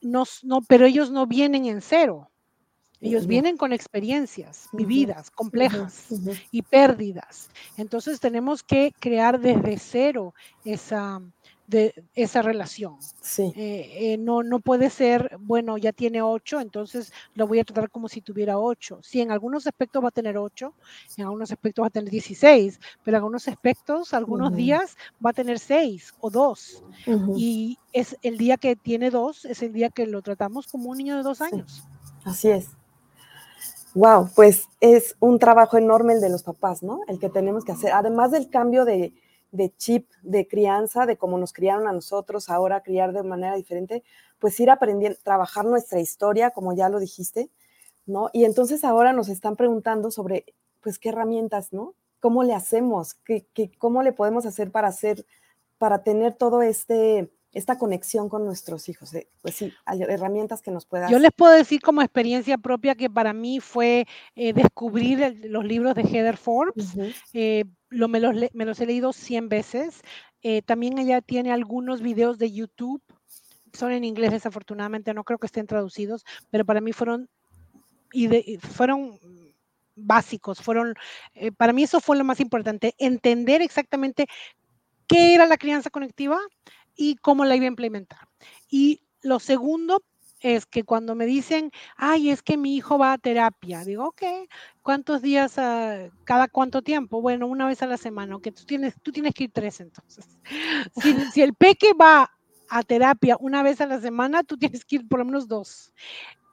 Speaker 4: no, pero ellos no vienen en cero. Ellos vienen con experiencias vividas, complejas y pérdidas. Entonces tenemos que crear desde cero esa, de esa relación.
Speaker 3: Sí.
Speaker 4: Eh, eh, no, no puede ser, bueno, ya tiene ocho, entonces lo voy a tratar como si tuviera ocho. Sí, en algunos aspectos va a tener ocho, en algunos aspectos va a tener 16, pero en algunos aspectos, algunos días va a tener seis o dos. Y es el día que tiene dos, es el día que lo tratamos como un niño de dos años.
Speaker 3: Así es. Wow, pues es un trabajo enorme el de los papás, ¿no? El que tenemos que hacer, además del cambio de, de chip de crianza, de cómo nos criaron a nosotros, ahora criar de manera diferente, pues ir aprendiendo, trabajar nuestra historia, como ya lo dijiste, ¿no? Y entonces ahora nos están preguntando sobre, pues, qué herramientas, ¿no? ¿Cómo le hacemos? ¿Qué, qué, cómo le podemos hacer para hacer, para tener todo este, esta conexión con nuestros hijos. Eh, pues sí, hay herramientas que nos puedan.
Speaker 4: Yo les puedo decir como experiencia propia que para mí fue eh, descubrir los libros de Heather Forbes. Eh, lo, me, los, me, los, he leído 100 veces. también ella tiene algunos videos de YouTube. Son en inglés, desafortunadamente, no creo que estén traducidos, pero para mí fueron, y de, fueron básicos, fueron, para mí eso fue lo más importante, entender exactamente qué era la crianza conectiva, y cómo la iba a implementar. Y lo segundo es que cuando me dicen, ay, es que mi hijo va a terapia, digo, ok, ¿cuántos días, cada cuánto tiempo? Bueno, una vez a la semana, que tú tienes, tú tienes que ir tres entonces. Si, si el peque va a terapia una vez a la semana, tú tienes que ir por lo menos dos.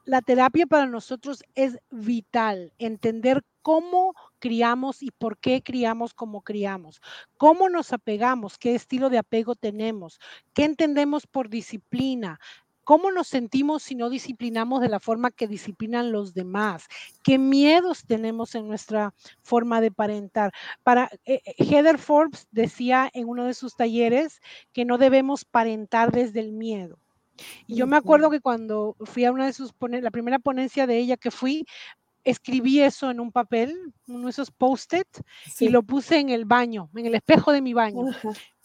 Speaker 4: La terapia para nosotros es vital, entender cómo criamos y por qué criamos como criamos, cómo nos apegamos, qué estilo de apego tenemos, qué entendemos por disciplina, cómo nos sentimos si no disciplinamos de la forma que disciplinan los demás, qué miedos tenemos en nuestra forma de parentar. Para eh, eh, Heather Forbes decía en uno de sus talleres que no debemos parentar desde el miedo. Y yo me acuerdo que cuando fui a una de sus ponencias, la primera ponencia de ella que fui, escribí eso en un papel, uno de esos post-it, y lo puse en el baño, en el espejo de mi baño.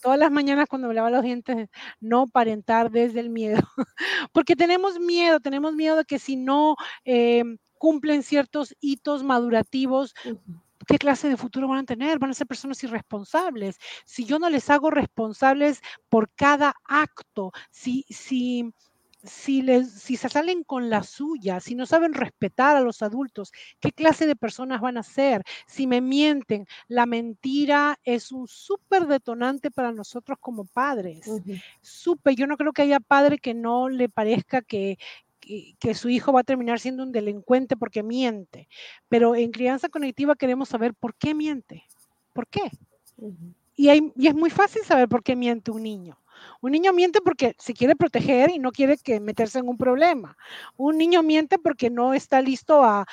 Speaker 4: Todas las mañanas cuando me lavaba los dientes, no parentar desde el miedo. Porque tenemos miedo, tenemos miedo de que si no eh, cumplen ciertos hitos madurativos, ¿qué clase de futuro van a tener? Van a ser personas irresponsables. Si yo no les hago responsables por cada acto, si, si, si, les, si se salen con la suya, si no saben respetar a los adultos, ¿qué clase de personas van a ser? Si me mienten, la mentira es un súper detonante para nosotros como padres. Súper, yo no creo que haya padre que no le parezca que, que, su hijo va a terminar siendo un delincuente porque miente. Pero en crianza conectiva queremos saber por qué miente. ¿Por qué? y, y es muy fácil saber por qué miente un niño. Un niño miente porque se quiere proteger y no quiere que meterse en un problema. Un niño miente porque no está listo a,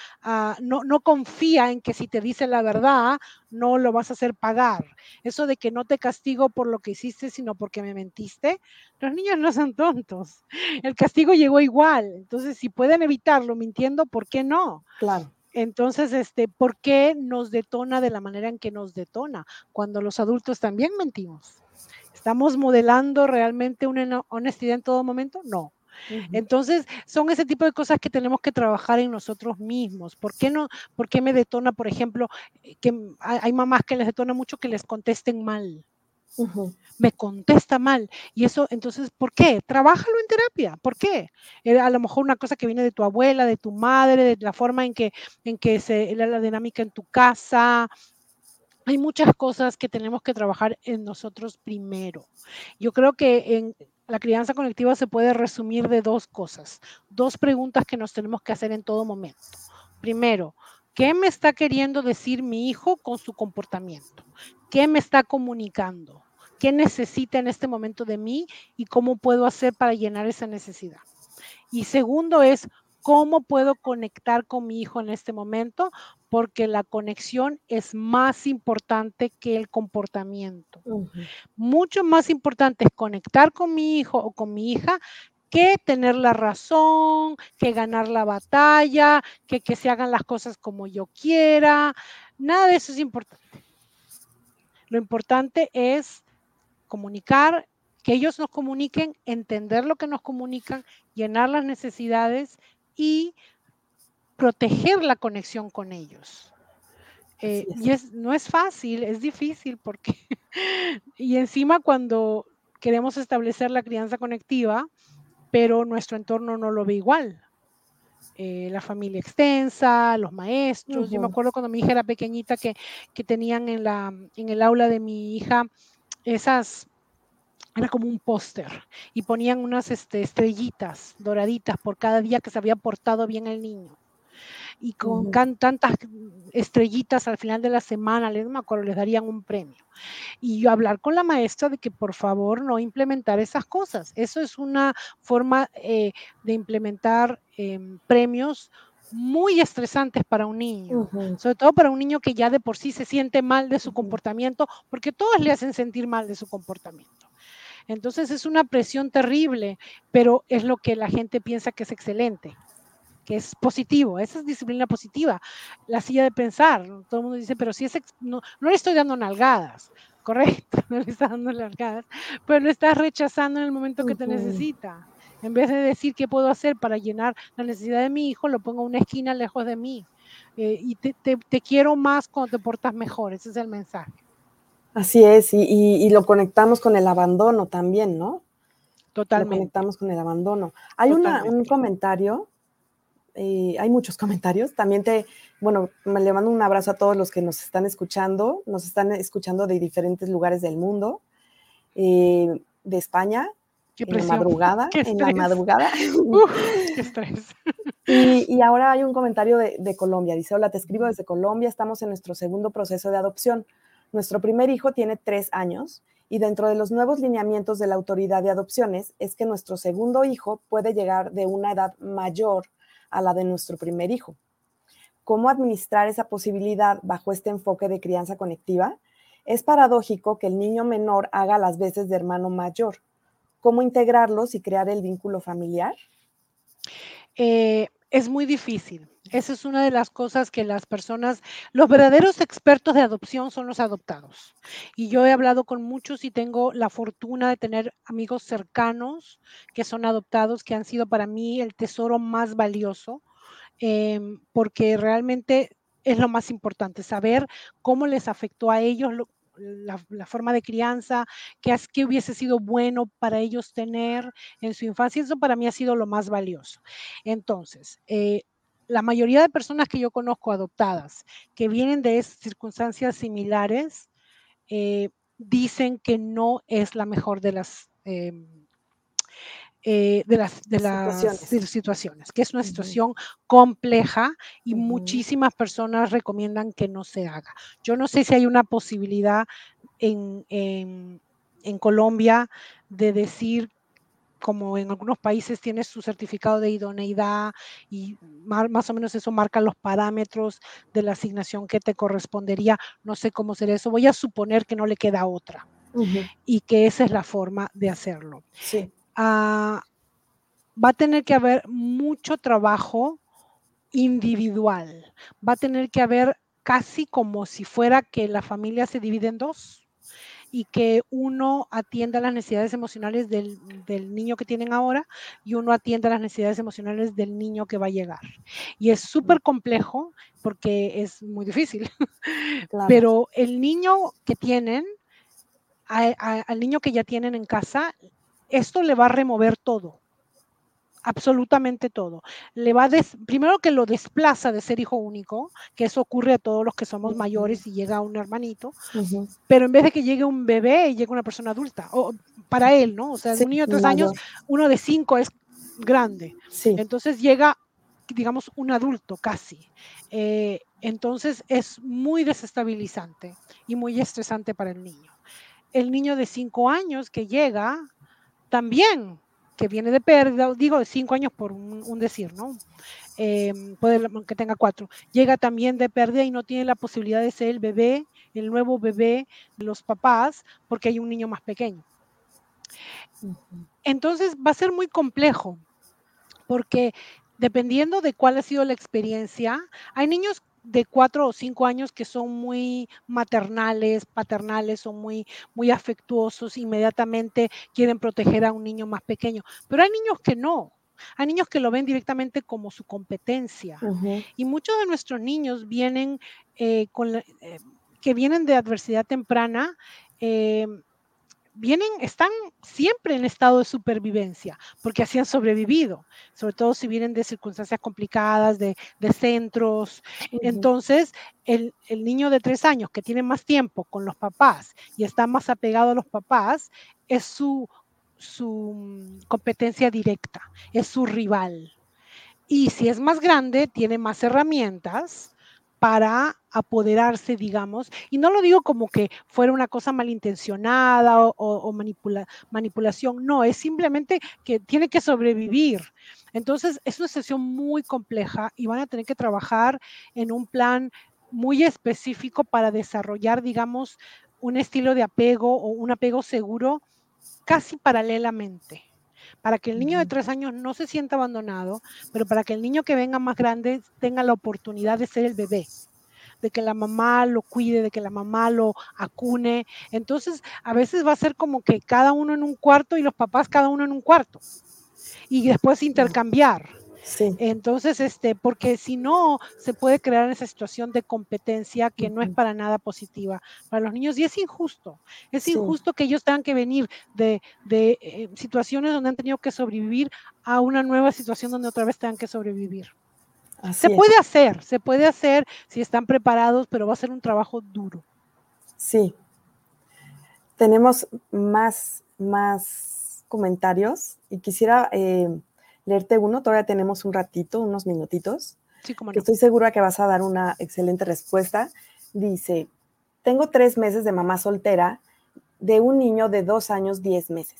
Speaker 4: no, no confía en que si te dice la verdad, no lo vas a hacer pagar. Eso de que no te castigo por lo que hiciste, sino porque me mentiste. Los niños no son tontos. El castigo llegó igual. Entonces, si pueden evitarlo mintiendo, ¿por qué no?
Speaker 3: Claro.
Speaker 4: Entonces, este, ¿por qué nos detona de la manera en que nos detona cuando los adultos también mentimos? ¿Estamos modelando realmente una honestidad en todo momento? No. Entonces, son ese tipo de cosas que tenemos que trabajar en nosotros mismos. ¿Por qué no? ¿Por qué me detona, por ejemplo, que hay mamás que les detona mucho que les contesten mal? Me contesta mal. Y eso, entonces, ¿por qué? Trabájalo en terapia. ¿Por qué? a lo mejor una cosa que viene de tu abuela, de tu madre, de la forma en que, en que se, la dinámica en tu casa, hay muchas cosas que tenemos que trabajar en nosotros primero. Yo creo que en la crianza colectiva se puede resumir de dos cosas, dos preguntas que nos tenemos que hacer en todo momento. Primero, ¿qué me está queriendo decir mi hijo con su comportamiento? ¿Qué me está comunicando? ¿Qué necesita en este momento de mí y cómo puedo hacer para llenar esa necesidad? Y segundo es, ¿cómo puedo conectar con mi hijo en este momento porque la conexión es más importante que el comportamiento. Mucho más importante es conectar con mi hijo o con mi hija que tener la razón, que ganar la batalla, que, que se hagan las cosas como yo quiera. Nada de eso es importante. Lo importante es comunicar, que ellos nos comuniquen, entender lo que nos comunican, llenar las necesidades y proteger la conexión con ellos. Eh, y es, no es fácil, es difícil porque, y encima cuando queremos establecer la crianza conectiva, pero nuestro entorno no lo ve igual. Eh, la familia extensa, los maestros. Yo me acuerdo cuando mi hija era pequeñita que, que tenían en, la, en el aula de mi hija esas era como un póster y ponían unas este, estrellitas doraditas por cada día que se había portado bien el niño y con tantas estrellitas al final de la semana, les, me acuerdo, les darían un premio. Y yo hablar con la maestra de que por favor no implementar esas cosas. Eso es una forma eh, de implementar em, premios muy estresantes para un niño, sobre todo para un niño que ya de por sí se siente mal de su comportamiento, porque todos le hacen sentir mal de su comportamiento. Entonces es una presión terrible, pero es lo que la gente piensa que es excelente que es positivo, esa es disciplina positiva, la silla de pensar, todo el mundo dice, pero si es, no, no le estoy dando nalgadas, correcto, no le estás dando nalgadas, pero lo estás rechazando en el momento que te necesita. En vez de decir qué puedo hacer para llenar la necesidad de mi hijo, lo pongo en una esquina lejos de mí. Eh, y te, te, quiero más cuando te portas mejor, ese es el mensaje.
Speaker 3: Así es, y, y, lo conectamos con el abandono también, ¿no?
Speaker 4: Totalmente.
Speaker 3: Lo conectamos con el abandono. Hay una, un comentario eh, hay muchos comentarios. También te, bueno, le mando un abrazo a todos los que nos están escuchando. Nos están escuchando de diferentes lugares del mundo, eh, de España, en la madrugada, en la madrugada. qué estrés. Y, ahora hay un comentario de, de, Colombia. Dice, hola, te escribo desde Colombia. Estamos en nuestro segundo proceso de adopción. Nuestro primer hijo tiene tres años y dentro de los nuevos lineamientos de la autoridad de adopciones es que nuestro segundo hijo puede llegar de una edad mayor a la de nuestro primer hijo. ¿Cómo administrar esa posibilidad bajo este enfoque de crianza conectiva? Es paradójico que el niño menor haga las veces de hermano mayor. cómo integrarlos y crear el vínculo familiar?
Speaker 4: Eh, es muy difícil. Esa es una de las cosas que las personas, los verdaderos expertos de adopción son los adoptados. Y yo he hablado con muchos y tengo la fortuna de tener amigos cercanos que son adoptados, que han sido para mí el tesoro más valioso, em, porque realmente es lo más importante, saber cómo les afectó a ellos la, forma de crianza, qué, que hubiese sido bueno para ellos tener en su infancia. Eso para mí ha sido lo más valioso. Entonces, eh, la mayoría de personas que yo conozco adoptadas, que vienen de circunstancias similares, eh, dicen que no es la mejor de las... Em, eh, de las, de las situaciones. que es una situación compleja y muchísimas personas recomiendan que no se haga. Yo no sé si hay una posibilidad en, en, en Colombia de decir como en algunos países tienes su certificado de idoneidad y más, o menos eso marca los parámetros de la asignación que te correspondería. No sé cómo será eso. Voy a suponer que no le queda otra y que esa es la forma de hacerlo.
Speaker 3: Sí.
Speaker 4: Ah, va a tener que haber mucho trabajo individual. Va a tener que haber casi como si fuera que la familia se divide en dos y que uno atienda las necesidades emocionales del, niño que tienen ahora y uno atienda las necesidades emocionales del niño que va a llegar. Y es súper complejo porque es muy difícil, pero el niño que tienen, al niño que ya tienen en casa, esto le va a remover todo absolutamente todo. Le va primero que lo desplaza de ser hijo único, que eso ocurre a todos los que somos mayores y llega un hermanito, pero en vez de que llegue un bebé, llega una persona adulta, o para él, ¿no? O sea, un niño de tres años, uno de cinco es grande. Entonces llega, digamos, un adulto casi. Eh, entonces es muy desestabilizante y muy estresante para el niño. El niño de cinco años que llega también que viene de pérdida, digo de cinco años por un, decir, ¿no? Em, puede que tenga cuatro, llega también de pérdida y no tiene la posibilidad de ser el bebé, el nuevo bebé de los papás, porque hay un niño más pequeño. Entonces va a ser muy complejo, porque dependiendo de cuál ha sido la experiencia, hay niños de cuatro o cinco años que son muy maternales, paternales, son muy, muy afectuosos, inmediatamente quieren proteger a un niño más pequeño. Pero hay niños que no. Hay niños que lo ven directamente como su competencia. Y muchos de nuestros niños vienen eh, con eh, que vienen de adversidad temprana. Eh, vienen, están siempre en estado de supervivencia, porque así han sobrevivido, sobre todo si vienen de circunstancias complicadas, de, centros. Entonces, el, niño de tres años que tiene más tiempo con los papás y está más apegado a los papás, es su, su mm, competencia directa, es su rival. Y si es más grande, tiene más herramientas para apoderarse, digamos, y no lo digo como que fuera una cosa malintencionada o, manipulación, no, es simplemente que tiene que sobrevivir. Entonces, es una sesión muy compleja y van a tener que trabajar en un plan muy específico para desarrollar, digamos, un estilo de apego o un apego seguro casi paralelamente para que el niño de tres años no se sienta abandonado, pero para que el niño que venga más grande tenga la oportunidad de ser el bebé de que la mamá lo cuide, de que la mamá lo acune. Entonces, a veces va a ser como que cada uno en un cuarto y los papás cada uno en un cuarto. Y después intercambiar. Entonces, este, porque si no, se puede crear esa situación de competencia que no es para nada positiva para los niños y es injusto. Es injusto que ellos tengan que venir de, eh, situaciones donde han tenido que sobrevivir a una nueva situación donde otra vez tengan que sobrevivir. se puede hacer, se puede hacer si están preparados, pero va a ser un trabajo duro.
Speaker 3: Sí. Tenemos más, más comentarios y quisiera eh, leerte uno, todavía tenemos un ratito, unos minutitos.
Speaker 4: Sí, como
Speaker 3: que Estoy segura que vas a dar una excelente respuesta. Dice, tengo tres meses de mamá soltera de un niño de dos años, diez meses.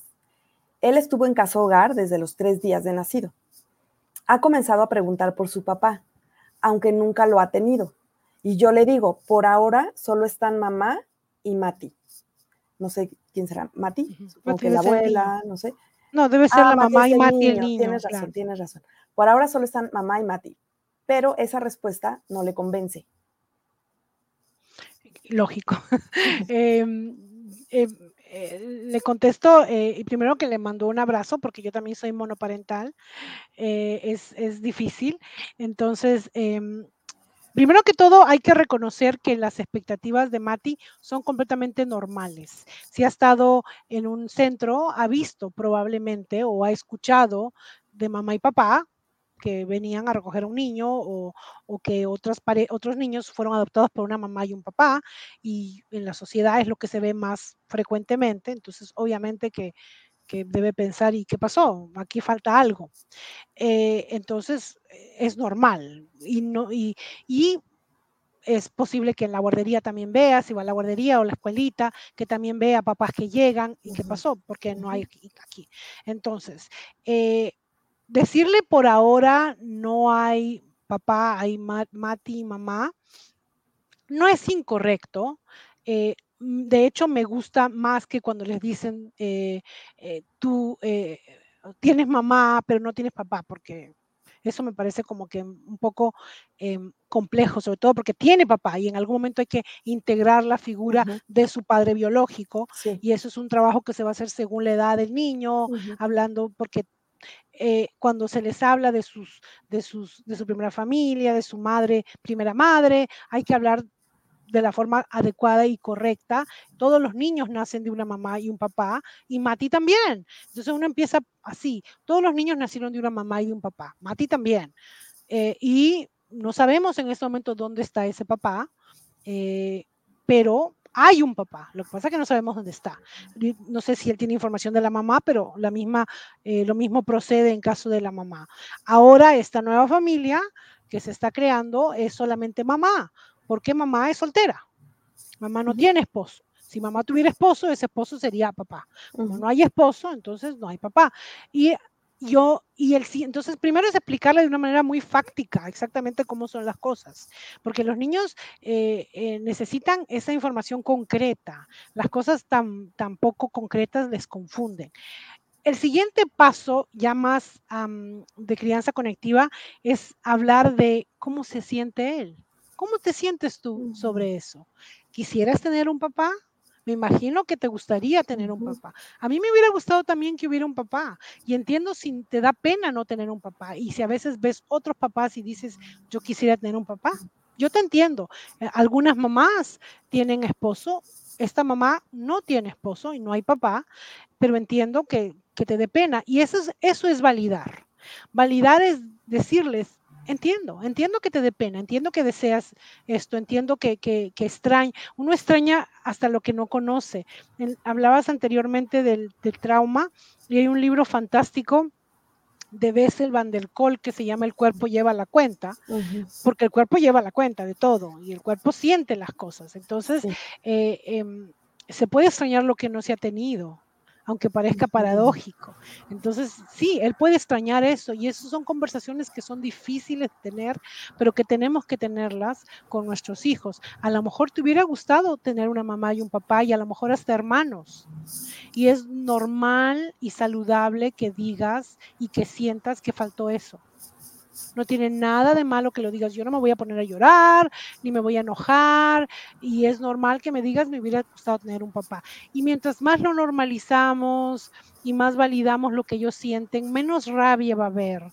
Speaker 3: Él estuvo en casa hogar desde los tres días de nacido. Ha comenzado a preguntar por su papá, aunque nunca lo ha tenido. Y yo le digo, por ahora solo están mamá y Mati. No sé quién será, Mati, Como que la abuela, no sé.
Speaker 4: No, debe ser
Speaker 3: Ah,
Speaker 4: la mamá y Mati el
Speaker 3: niño,
Speaker 4: niño.
Speaker 3: Tienes razón, tienes razón. Por ahora solo están mamá y Mati, pero esa respuesta no le convence.
Speaker 4: Lógico. Em, em, eh, le contesto eh, y primero que le mando un abrazo porque yo también soy monoparental. eh, es, es difícil. Entonces, em, primero que todo, hay que reconocer que las expectativas de Mati son completamente normales. Si ha estado en un centro, ha visto probablemente o ha escuchado de mamá y papá que venían a recoger a un niño o, que otras otros niños fueron adoptados por una mamá y un papá y en la sociedad es lo que se ve más frecuentemente, entonces obviamente que, que debe pensar, ¿y qué pasó? Aquí falta algo. Eh, entonces es normal y, no, y, y es posible que en la guardería también vea, si va a la guardería o la escuelita, que también vea papás que llegan y qué pasó, porque no hay aquí. Entonces, eh, decirle por ahora no hay papá, hay ma- Mati y mamá, no es incorrecto. eh, de hecho, me gusta más que cuando les dicen, eh, eh, tú eh, tienes mamá, pero no tienes papá, porque eso me parece como que un poco em, complejo, sobre todo porque tiene papá y en algún momento hay que integrar la figura de su padre biológico
Speaker 3: Sí.
Speaker 4: y eso es un trabajo que se va a hacer según la edad del niño, hablando porque eh, cuando se les habla de, sus, de, sus, de su primera familia, de su madre, primera madre, hay que hablar de la forma adecuada y correcta. Todos los niños nacen de una mamá y un papá, y Mati también. Entonces uno empieza así. Todos los niños nacieron de una mamá y de un papá. Mati también. Eh, y no sabemos en este momento dónde está ese papá, eh, pero hay un papá. Lo que pasa es que no sabemos dónde está. No sé si él tiene información de la mamá, pero la misma, eh, lo mismo procede en caso de la mamá. Ahora esta nueva familia que se está creando es solamente mamá, porque mamá es soltera. Mamá no tiene esposo. Si mamá tuviera esposo, ese esposo sería papá. Como no hay esposo, entonces no hay papá. Y yo, y el sí, entonces primero es explicarle de una manera muy fáctica exactamente cómo son las cosas, porque los niños eh, eh, necesitan esa información concreta. Las cosas tan, tan poco concretas les confunden. El siguiente paso, ya más de crianza conectiva, es hablar de cómo se siente él. ¿Cómo te sientes tú sobre eso? ¿Quisieras tener un papá? Me imagino que te gustaría tener un papá. A mí me hubiera gustado también que hubiera un papá. Y entiendo si te da pena no tener un papá. Y si a veces ves otros papás y dices, yo quisiera tener un papá. Yo te entiendo. Eh, Algunas mamás tienen esposo. Esta mamá no tiene esposo y no hay papá pero entiendo que, que te dé pena. Y eso es, eso es validar. Validar es decirles, entiendo, entiendo que te dé pena, entiendo que deseas esto, entiendo que, que, que extraña. Uno extraña hasta lo que no conoce. En- hablabas anteriormente del, del trauma y hay un libro fantástico de Bessel van der Kolk que se llama El cuerpo lleva la cuenta, porque el cuerpo lleva la cuenta de todo y el cuerpo siente las cosas. Entonces, eh, em, se puede extrañar lo que no se ha tenido, aunque parezca paradójico. Entonces, sí, él puede extrañar eso y esas son conversaciones que son difíciles de tener, pero que tenemos que tenerlas con nuestros hijos. A lo mejor te hubiera gustado tener una mamá y un papá y a lo mejor hasta hermanos. Y es normal y saludable que digas y que sientas que faltó eso. No tiene nada de malo que lo digas. Yo no me voy a poner a llorar, ni me voy a enojar. Y es normal que me digas, me hubiera gustado tener un papá. Y mientras más lo normalizamos y más validamos lo que ellos sienten, menos rabia va a haber.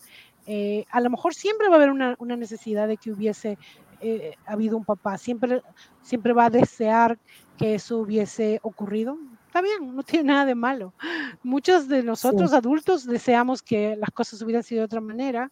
Speaker 4: Eh, a lo mejor siempre va a haber una, una necesidad de que hubiese eh, habido un papá. Siempre, siempre va a desear que eso hubiese ocurrido. Está bien, no tiene nada de malo. Muchos de nosotros
Speaker 3: Sí.
Speaker 4: adultos deseamos que las cosas hubieran sido de otra manera.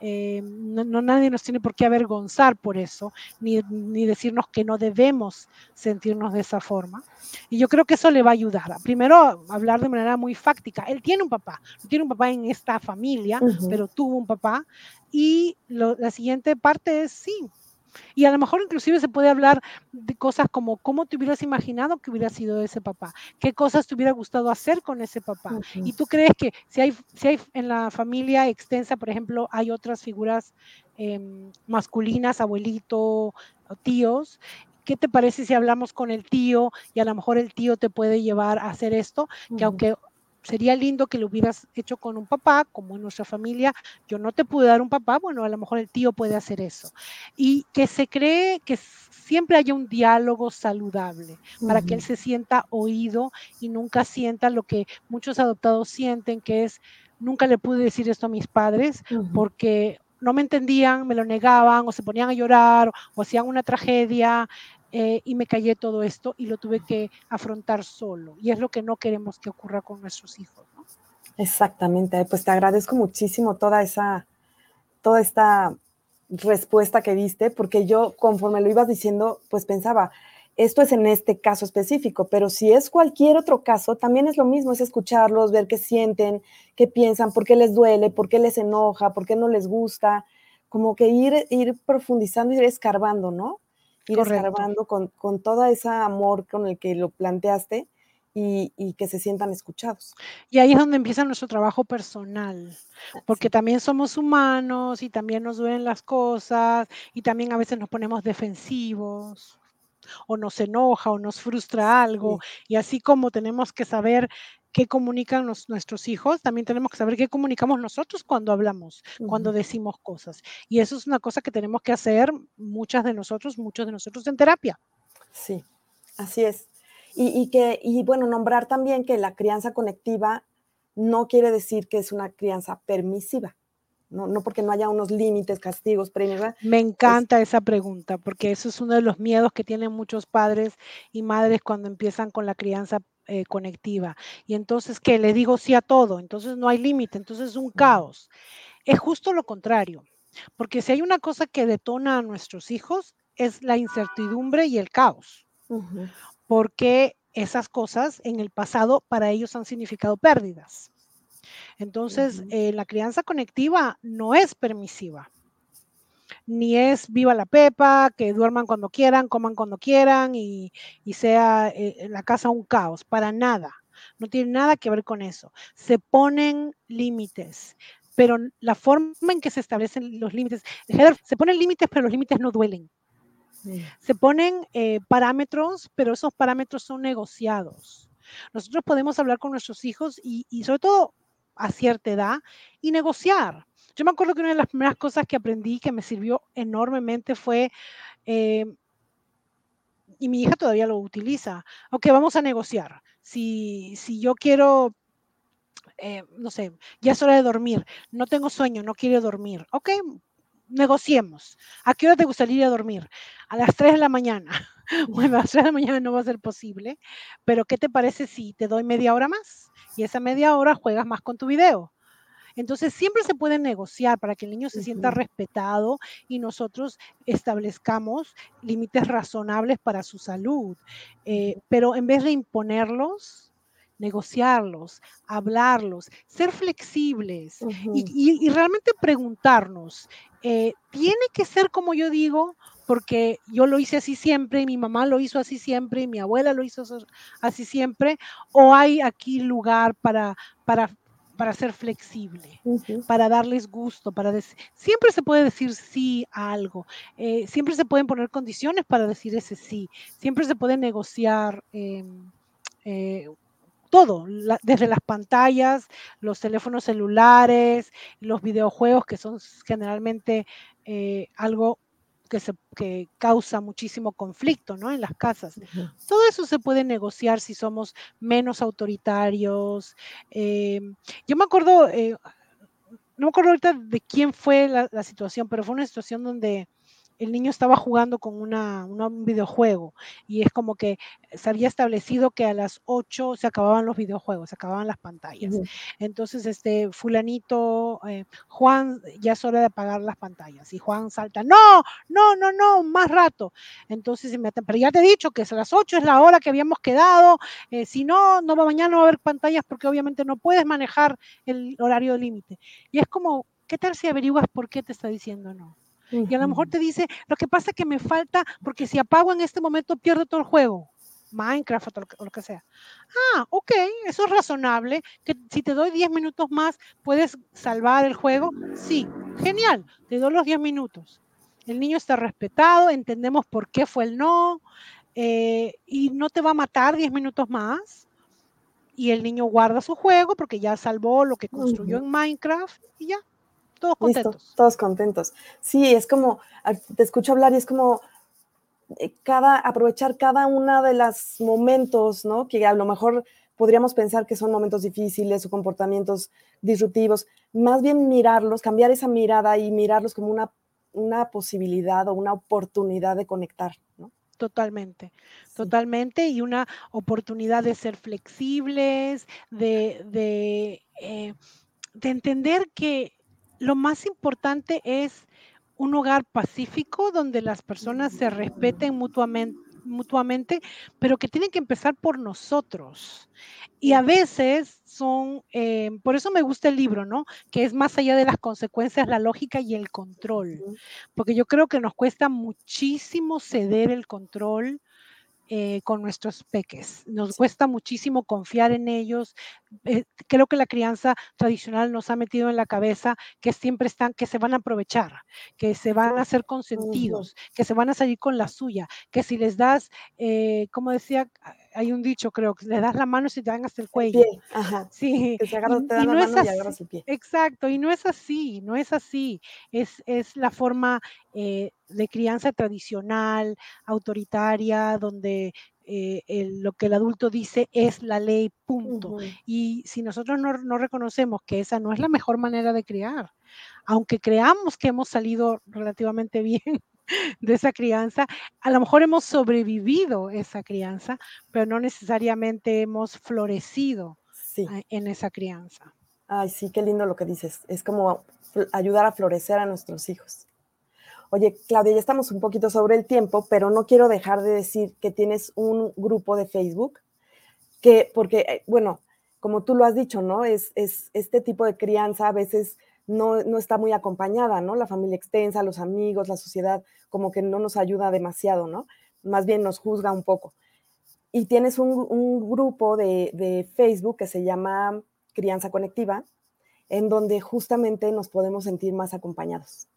Speaker 4: Eh, no, no nadie nos tiene por qué avergonzar por eso, ni, ni decirnos que no debemos sentirnos de esa forma. Y yo creo que eso le va a ayudar. Primero, a hablar de manera muy fáctica. Él tiene un papá, tiene un papá en esta familia, pero tuvo un papá. Y lo- la siguiente parte es sí. Y a lo mejor inclusive se puede hablar de cosas como cómo te hubieras imaginado que hubiera sido ese papá, qué cosas te hubiera gustado hacer con ese papá. ¿Y tú crees que si hay, si hay en la familia extensa, por ejemplo, hay otras figuras em, masculinas, abuelito, tíos? ¿Qué te parece si hablamos con el tío y a lo mejor el tío te puede llevar a hacer esto? Que aunque sería lindo que lo hubieras hecho con un papá, como en nuestra familia, yo no te pude dar un papá, bueno, a lo mejor el tío puede hacer eso. Y que se cree que siempre haya un diálogo saludable para que él se sienta oído y nunca sienta lo que muchos adoptados sienten, que es, nunca le pude decir esto a mis padres porque no me entendían, me lo negaban o se ponían a llorar o hacían una tragedia eh, y me callé todo esto y lo tuve que afrontar solo. Y es lo que no queremos que ocurra con nuestros hijos. ¿no?
Speaker 3: Exactamente, pues te agradezco muchísimo toda esa, toda esta respuesta que diste, porque yo conforme lo ibas diciendo, pues pensaba, esto es en este caso específico, pero si es cualquier otro caso, también es lo mismo, es escucharlos, ver qué sienten, qué piensan, por qué les duele, por qué les enoja, por qué no les gusta, como que ir, ir profundizando, ir escarbando, ¿no? Ir escarbando con, con todo ese amor con el que lo planteaste y, y, que se sientan escuchados.
Speaker 4: Y ahí es donde empieza nuestro trabajo personal, ah, porque también somos humanos y también nos duelen las cosas y también a veces nos ponemos defensivos o nos enoja o nos frustra algo y así como tenemos que saber qué comunican nuestros hijos, también tenemos que saber qué comunicamos nosotros cuando hablamos, cuando decimos cosas. Y eso es una cosa que tenemos que hacer muchas de nosotros, muchos de nosotros en terapia.
Speaker 3: Sí, así es. Y, que, y bueno, nombrar también que la crianza conectiva no quiere decir que es una crianza permisiva. No, no, porque no haya unos límites, castigos, premios.
Speaker 4: Me encanta esa pregunta, porque eso es uno de los miedos que tienen muchos padres y madres cuando empiezan con la crianza eh, conectiva. Y entonces, que Le digo sí a todo, entonces no hay límite, entonces es un caos. Es justo lo contrario, porque si hay una cosa que detona a nuestros hijos es la incertidumbre y el caos, porque esas cosas en el pasado para ellos han significado pérdidas. Entonces, eh, la crianza conectiva no es permisiva ni es viva la pepa, que duerman cuando quieran, coman cuando quieran y, sea eh, la casa un caos, para nada. No tiene nada que ver con eso. Se ponen límites, pero la forma en que se establecen los límites, se ponen límites, pero los límites no duelen. Se ponen eh, parámetros, pero esos parámetros son negociados. Nosotros podemos hablar con nuestros hijos y, y sobre todo a cierta edad y negociar. Yo me acuerdo que una de las primeras cosas que aprendí que me sirvió enormemente fue, eh, y mi hija todavía lo utiliza, ok, vamos a negociar. Si, si yo quiero, eh, no sé, ya es hora de dormir, no tengo sueño, no quiero dormir, ok, negociemos. ¿A qué hora te gustaría ir a dormir? A las 3 de la mañana. Bueno, a las 3 de la mañana no va a ser posible, pero ¿qué te parece si te doy media hora más? Y esa media hora juegas más con tu video. Entonces, siempre se puede negociar para que el niño se sienta respetado y nosotros establezcamos límites razonables para su salud. Eh, pero en vez de imponerlos, negociarlos, hablarlos, ser flexibles y, realmente preguntarnos, eh, ¿tiene que ser como yo digo? Porque yo lo hice así siempre, mi mamá lo hizo así siempre, y mi abuela lo hizo así siempre, o hay aquí lugar para, para para ser flexible, para darles gusto, para decir, siempre se puede decir sí a algo, eh, siempre se pueden poner condiciones para decir ese sí, siempre se puede negociar em, eh, todo, desde las pantallas, los teléfonos celulares, los videojuegos que son generalmente eh, algo que, se, que causa muchísimo conflicto ¿no? en las casas. Todo eso se puede negociar si somos menos autoritarios. Eh, yo me acuerdo, eh, no me acuerdo ahorita de quién fue la, la, situación, pero fue una situación donde el niño estaba jugando con una, un videojuego y es como que se había establecido que a las 8 se acababan los videojuegos, se acababan las pantallas. Entonces, este fulanito, eh, Juan, ya es hora de apagar las pantallas y Juan salta, no, no, no, no, más rato. Entonces, pero ya te he dicho que a las 8 es la hora que habíamos quedado, eh, si no, no va, mañana no va a haber pantallas porque obviamente no puedes manejar el horario límite. Y es como, ¿qué tal si averiguas por qué te está diciendo no? Y a lo mejor te dice, lo que pasa es que me falta, porque si apago en este momento pierdo todo el juego. Minecraft o lo, que, sea. Ah, ok, eso es razonable. Que si te doy 10 minutos más, ¿puedes salvar el juego? Sí, genial, te doy los 10 minutos. El niño está respetado, entendemos por qué fue el no, eh, y no te va a matar 10 minutos más. y el niño guarda su juego porque ya salvó lo que construyó en Minecraft y ya, todos contentos.
Speaker 3: todos contentos. Sí, es como, te escucho hablar y es como eh, cada, aprovechar cada una de los momentos, ¿no? Que a lo mejor podríamos pensar que son momentos difíciles o comportamientos disruptivos, más bien mirarlos, cambiar esa mirada y mirarlos como una, una posibilidad o una oportunidad de conectar, ¿no?
Speaker 4: Totalmente, totalmente, y una oportunidad de ser flexibles, de, de, eh, de entender que lo más importante es un hogar pacífico donde las personas se respeten mutuamente, mutuamente, pero que tienen que empezar por nosotros. Y a veces son, eh, por eso me gusta el libro, ¿no? Que es más allá de las consecuencias, la lógica y el control. Porque yo creo que nos cuesta muchísimo ceder el control eh, con nuestros peques. Nos cuesta muchísimo confiar en ellos. Eh, creo que la crianza tradicional nos ha metido en la cabeza que siempre están, que se van a aprovechar, que se van a hacer consentidos, que se van a salir con la suya, que si les das, eh, como decía, hay un dicho, creo, que le das la mano y te dan hasta el cuello.
Speaker 3: Sí. Que se agarra, te dan la mano y agarras el pie.
Speaker 4: Exacto, y no es así, no es así. Es, es la forma eh, de crianza tradicional, autoritaria, donde eh, lo que el adulto dice es la ley, punto. Y si nosotros no, no, reconocemos que esa no es la mejor manera de criar, aunque creamos que hemos salido relativamente bien de esa crianza. A lo mejor hemos sobrevivido esa crianza, pero no necesariamente hemos florecido en esa crianza.
Speaker 3: Ay, sí, qué lindo lo que dices. Es como ayudar a florecer a nuestros hijos. Oye, Claudia, ya estamos un poquito sobre el tiempo, pero no quiero dejar de decir que tienes un grupo de Facebook que, porque, eh, bueno, como tú lo has dicho, ¿no? Es, es este tipo de crianza a veces no, está muy acompañada, ¿no? La familia extensa, los amigos, la sociedad, como que no nos ayuda demasiado, ¿no? Más bien nos juzga un poco. Y tienes un, grupo de, Facebook que se llama Crianza Conectiva, en donde justamente nos podemos sentir más acompañados.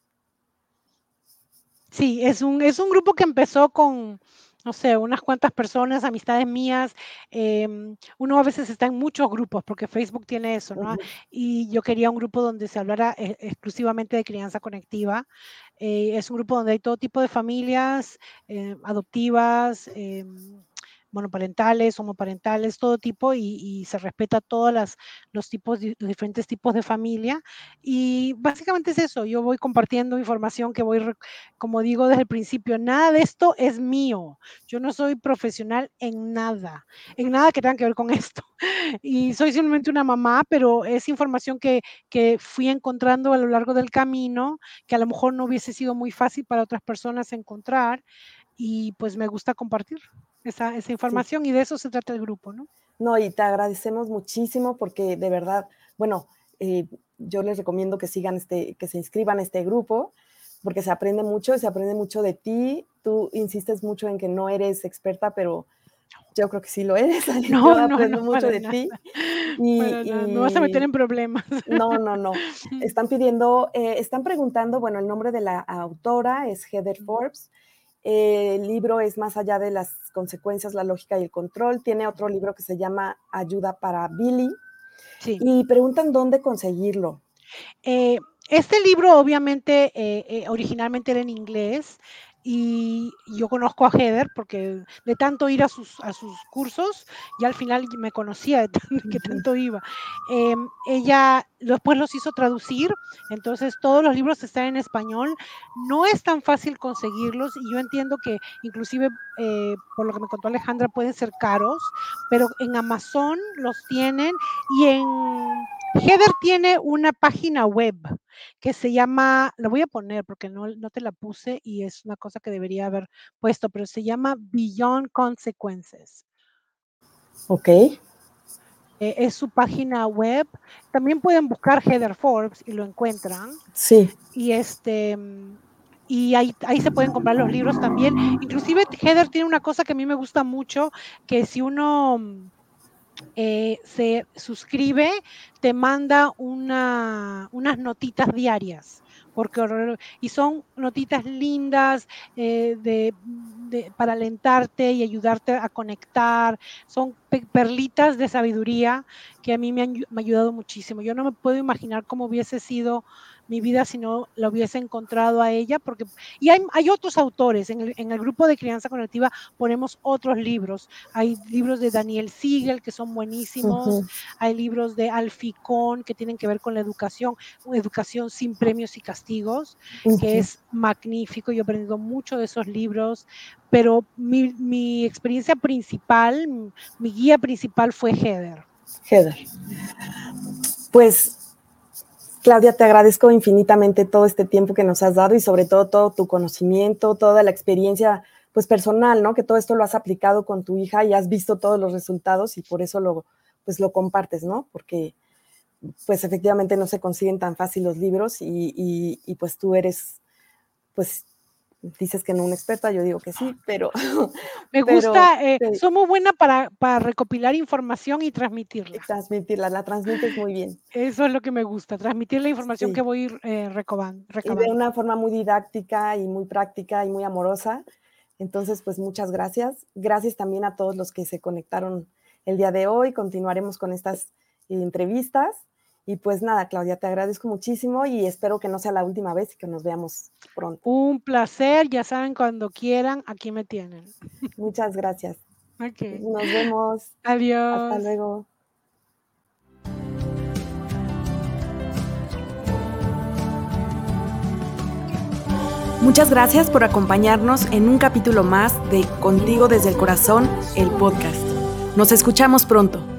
Speaker 4: Sí, es un, es un grupo que empezó con, no sé, unas cuantas personas, amistades mías. Em, uno a veces está en muchos grupos porque Facebook tiene eso, ¿no? Y yo quería un grupo donde se hablara eh, exclusivamente de crianza conectiva. Eh, es un grupo donde hay todo tipo de familias eh, adoptivas em, monoparentales, homoparentales, todo tipo, y, se respeta todos los tipos, los diferentes tipos de familia. Y básicamente es eso, yo voy compartiendo información que voy, como digo desde el principio, nada de esto es mío. Yo no soy profesional en nada, en nada que tenga que ver con esto. Y soy simplemente una mamá, pero es información que, que fui encontrando a lo largo del camino, que a lo mejor no hubiese sido muy fácil para otras personas encontrar y pues me gusta compartir esa, esa información y de eso se trata el grupo, ¿no?
Speaker 3: No, y te agradecemos muchísimo porque de verdad, bueno, eh, yo les recomiendo que sigan este, que se inscriban a este grupo porque se aprende mucho, se aprende mucho de ti. Tú insistes mucho en que no eres experta, pero yo creo que sí lo eres.
Speaker 4: No, yo aprendo mucho de ti. Y, no vas a meter en problemas.
Speaker 3: No, no, no. Están pidiendo, eh, están preguntando, bueno, el nombre de la autora es Heather Forbes el libro es Más allá de las consecuencias, la lógica y el control. Tiene otro libro que se llama Ayuda para Billy. Y preguntan dónde conseguirlo.
Speaker 4: Eh, este libro obviamente eh, eh, originalmente era en inglés y yo conozco a Heather porque de tanto ir a sus, a sus cursos, ya al final me conocía de, que tanto iba. Em, ella después los hizo traducir, entonces todos los libros están en español. No es tan fácil conseguirlos y yo entiendo que inclusive, eh, por lo que me contó Alejandra, pueden ser caros, pero en Amazon los tienen y en Heather tiene una página web que se llama, la voy a poner porque no, no te la puse y es una cosa que debería haber puesto, pero se llama Beyond Consequences.
Speaker 3: Ok.
Speaker 4: Eh, es su página web. También pueden buscar Heather Forbes y lo encuentran.
Speaker 3: Sí.
Speaker 4: Y este y ahí, ahí se pueden comprar los libros también. Inclusive Heather tiene una cosa que a mí me gusta mucho, que si uno eh, se suscribe, te manda una, unas notitas diarias porque y son notitas lindas eh, de, para alentarte y ayudarte a conectar, son perlitas de sabiduría que a mí me han me ayudado muchísimo. Yo no me puedo imaginar cómo hubiese sido mi vida si no la hubiese encontrado a ella, porque, y hay, hay otros autores, en el, en el, grupo de crianza colectiva ponemos otros libros, hay libros de Daniel Siegel que son buenísimos, hay libros de Alficón que tienen que ver con la educación, educación sin premios y castigos, que es magnífico, yo he aprendido mucho de esos libros, pero mi, mi experiencia principal, mi guía principal fue Heather.
Speaker 3: Heather. Pues Claudia, te agradezco infinitamente todo este tiempo que nos has dado y sobre todo todo tu conocimiento, toda la experiencia pues personal, ¿no? Que todo esto lo has aplicado con tu hija y has visto todos los resultados y por eso lo pues lo compartes, ¿no? Porque pues efectivamente no se consiguen tan fácil los libros y, y pues tú eres pues dices que no una experta, yo digo que sí, pero...
Speaker 4: Me gusta, eh, somos buenas para, para, recopilar información y transmitirla.
Speaker 3: Transmitirla, la transmites muy bien.
Speaker 4: Eso es lo que me gusta, transmitir la información que voy eh, recabando,
Speaker 3: de una forma muy didáctica y muy práctica y muy amorosa. Entonces, pues muchas gracias. Gracias también a todos los que se conectaron el día de hoy. Continuaremos con estas entrevistas. Y pues nada, Claudia, te agradezco muchísimo y espero que no sea la última vez y que nos veamos pronto.
Speaker 4: Un placer, ya saben, cuando quieran, aquí me tienen.
Speaker 3: Muchas gracias.
Speaker 4: Okay.
Speaker 3: Nos vemos.
Speaker 4: Adiós.
Speaker 3: Hasta luego.
Speaker 1: Muchas gracias por acompañarnos en un capítulo más de Contigo desde el Corazón, el podcast. Nos escuchamos pronto.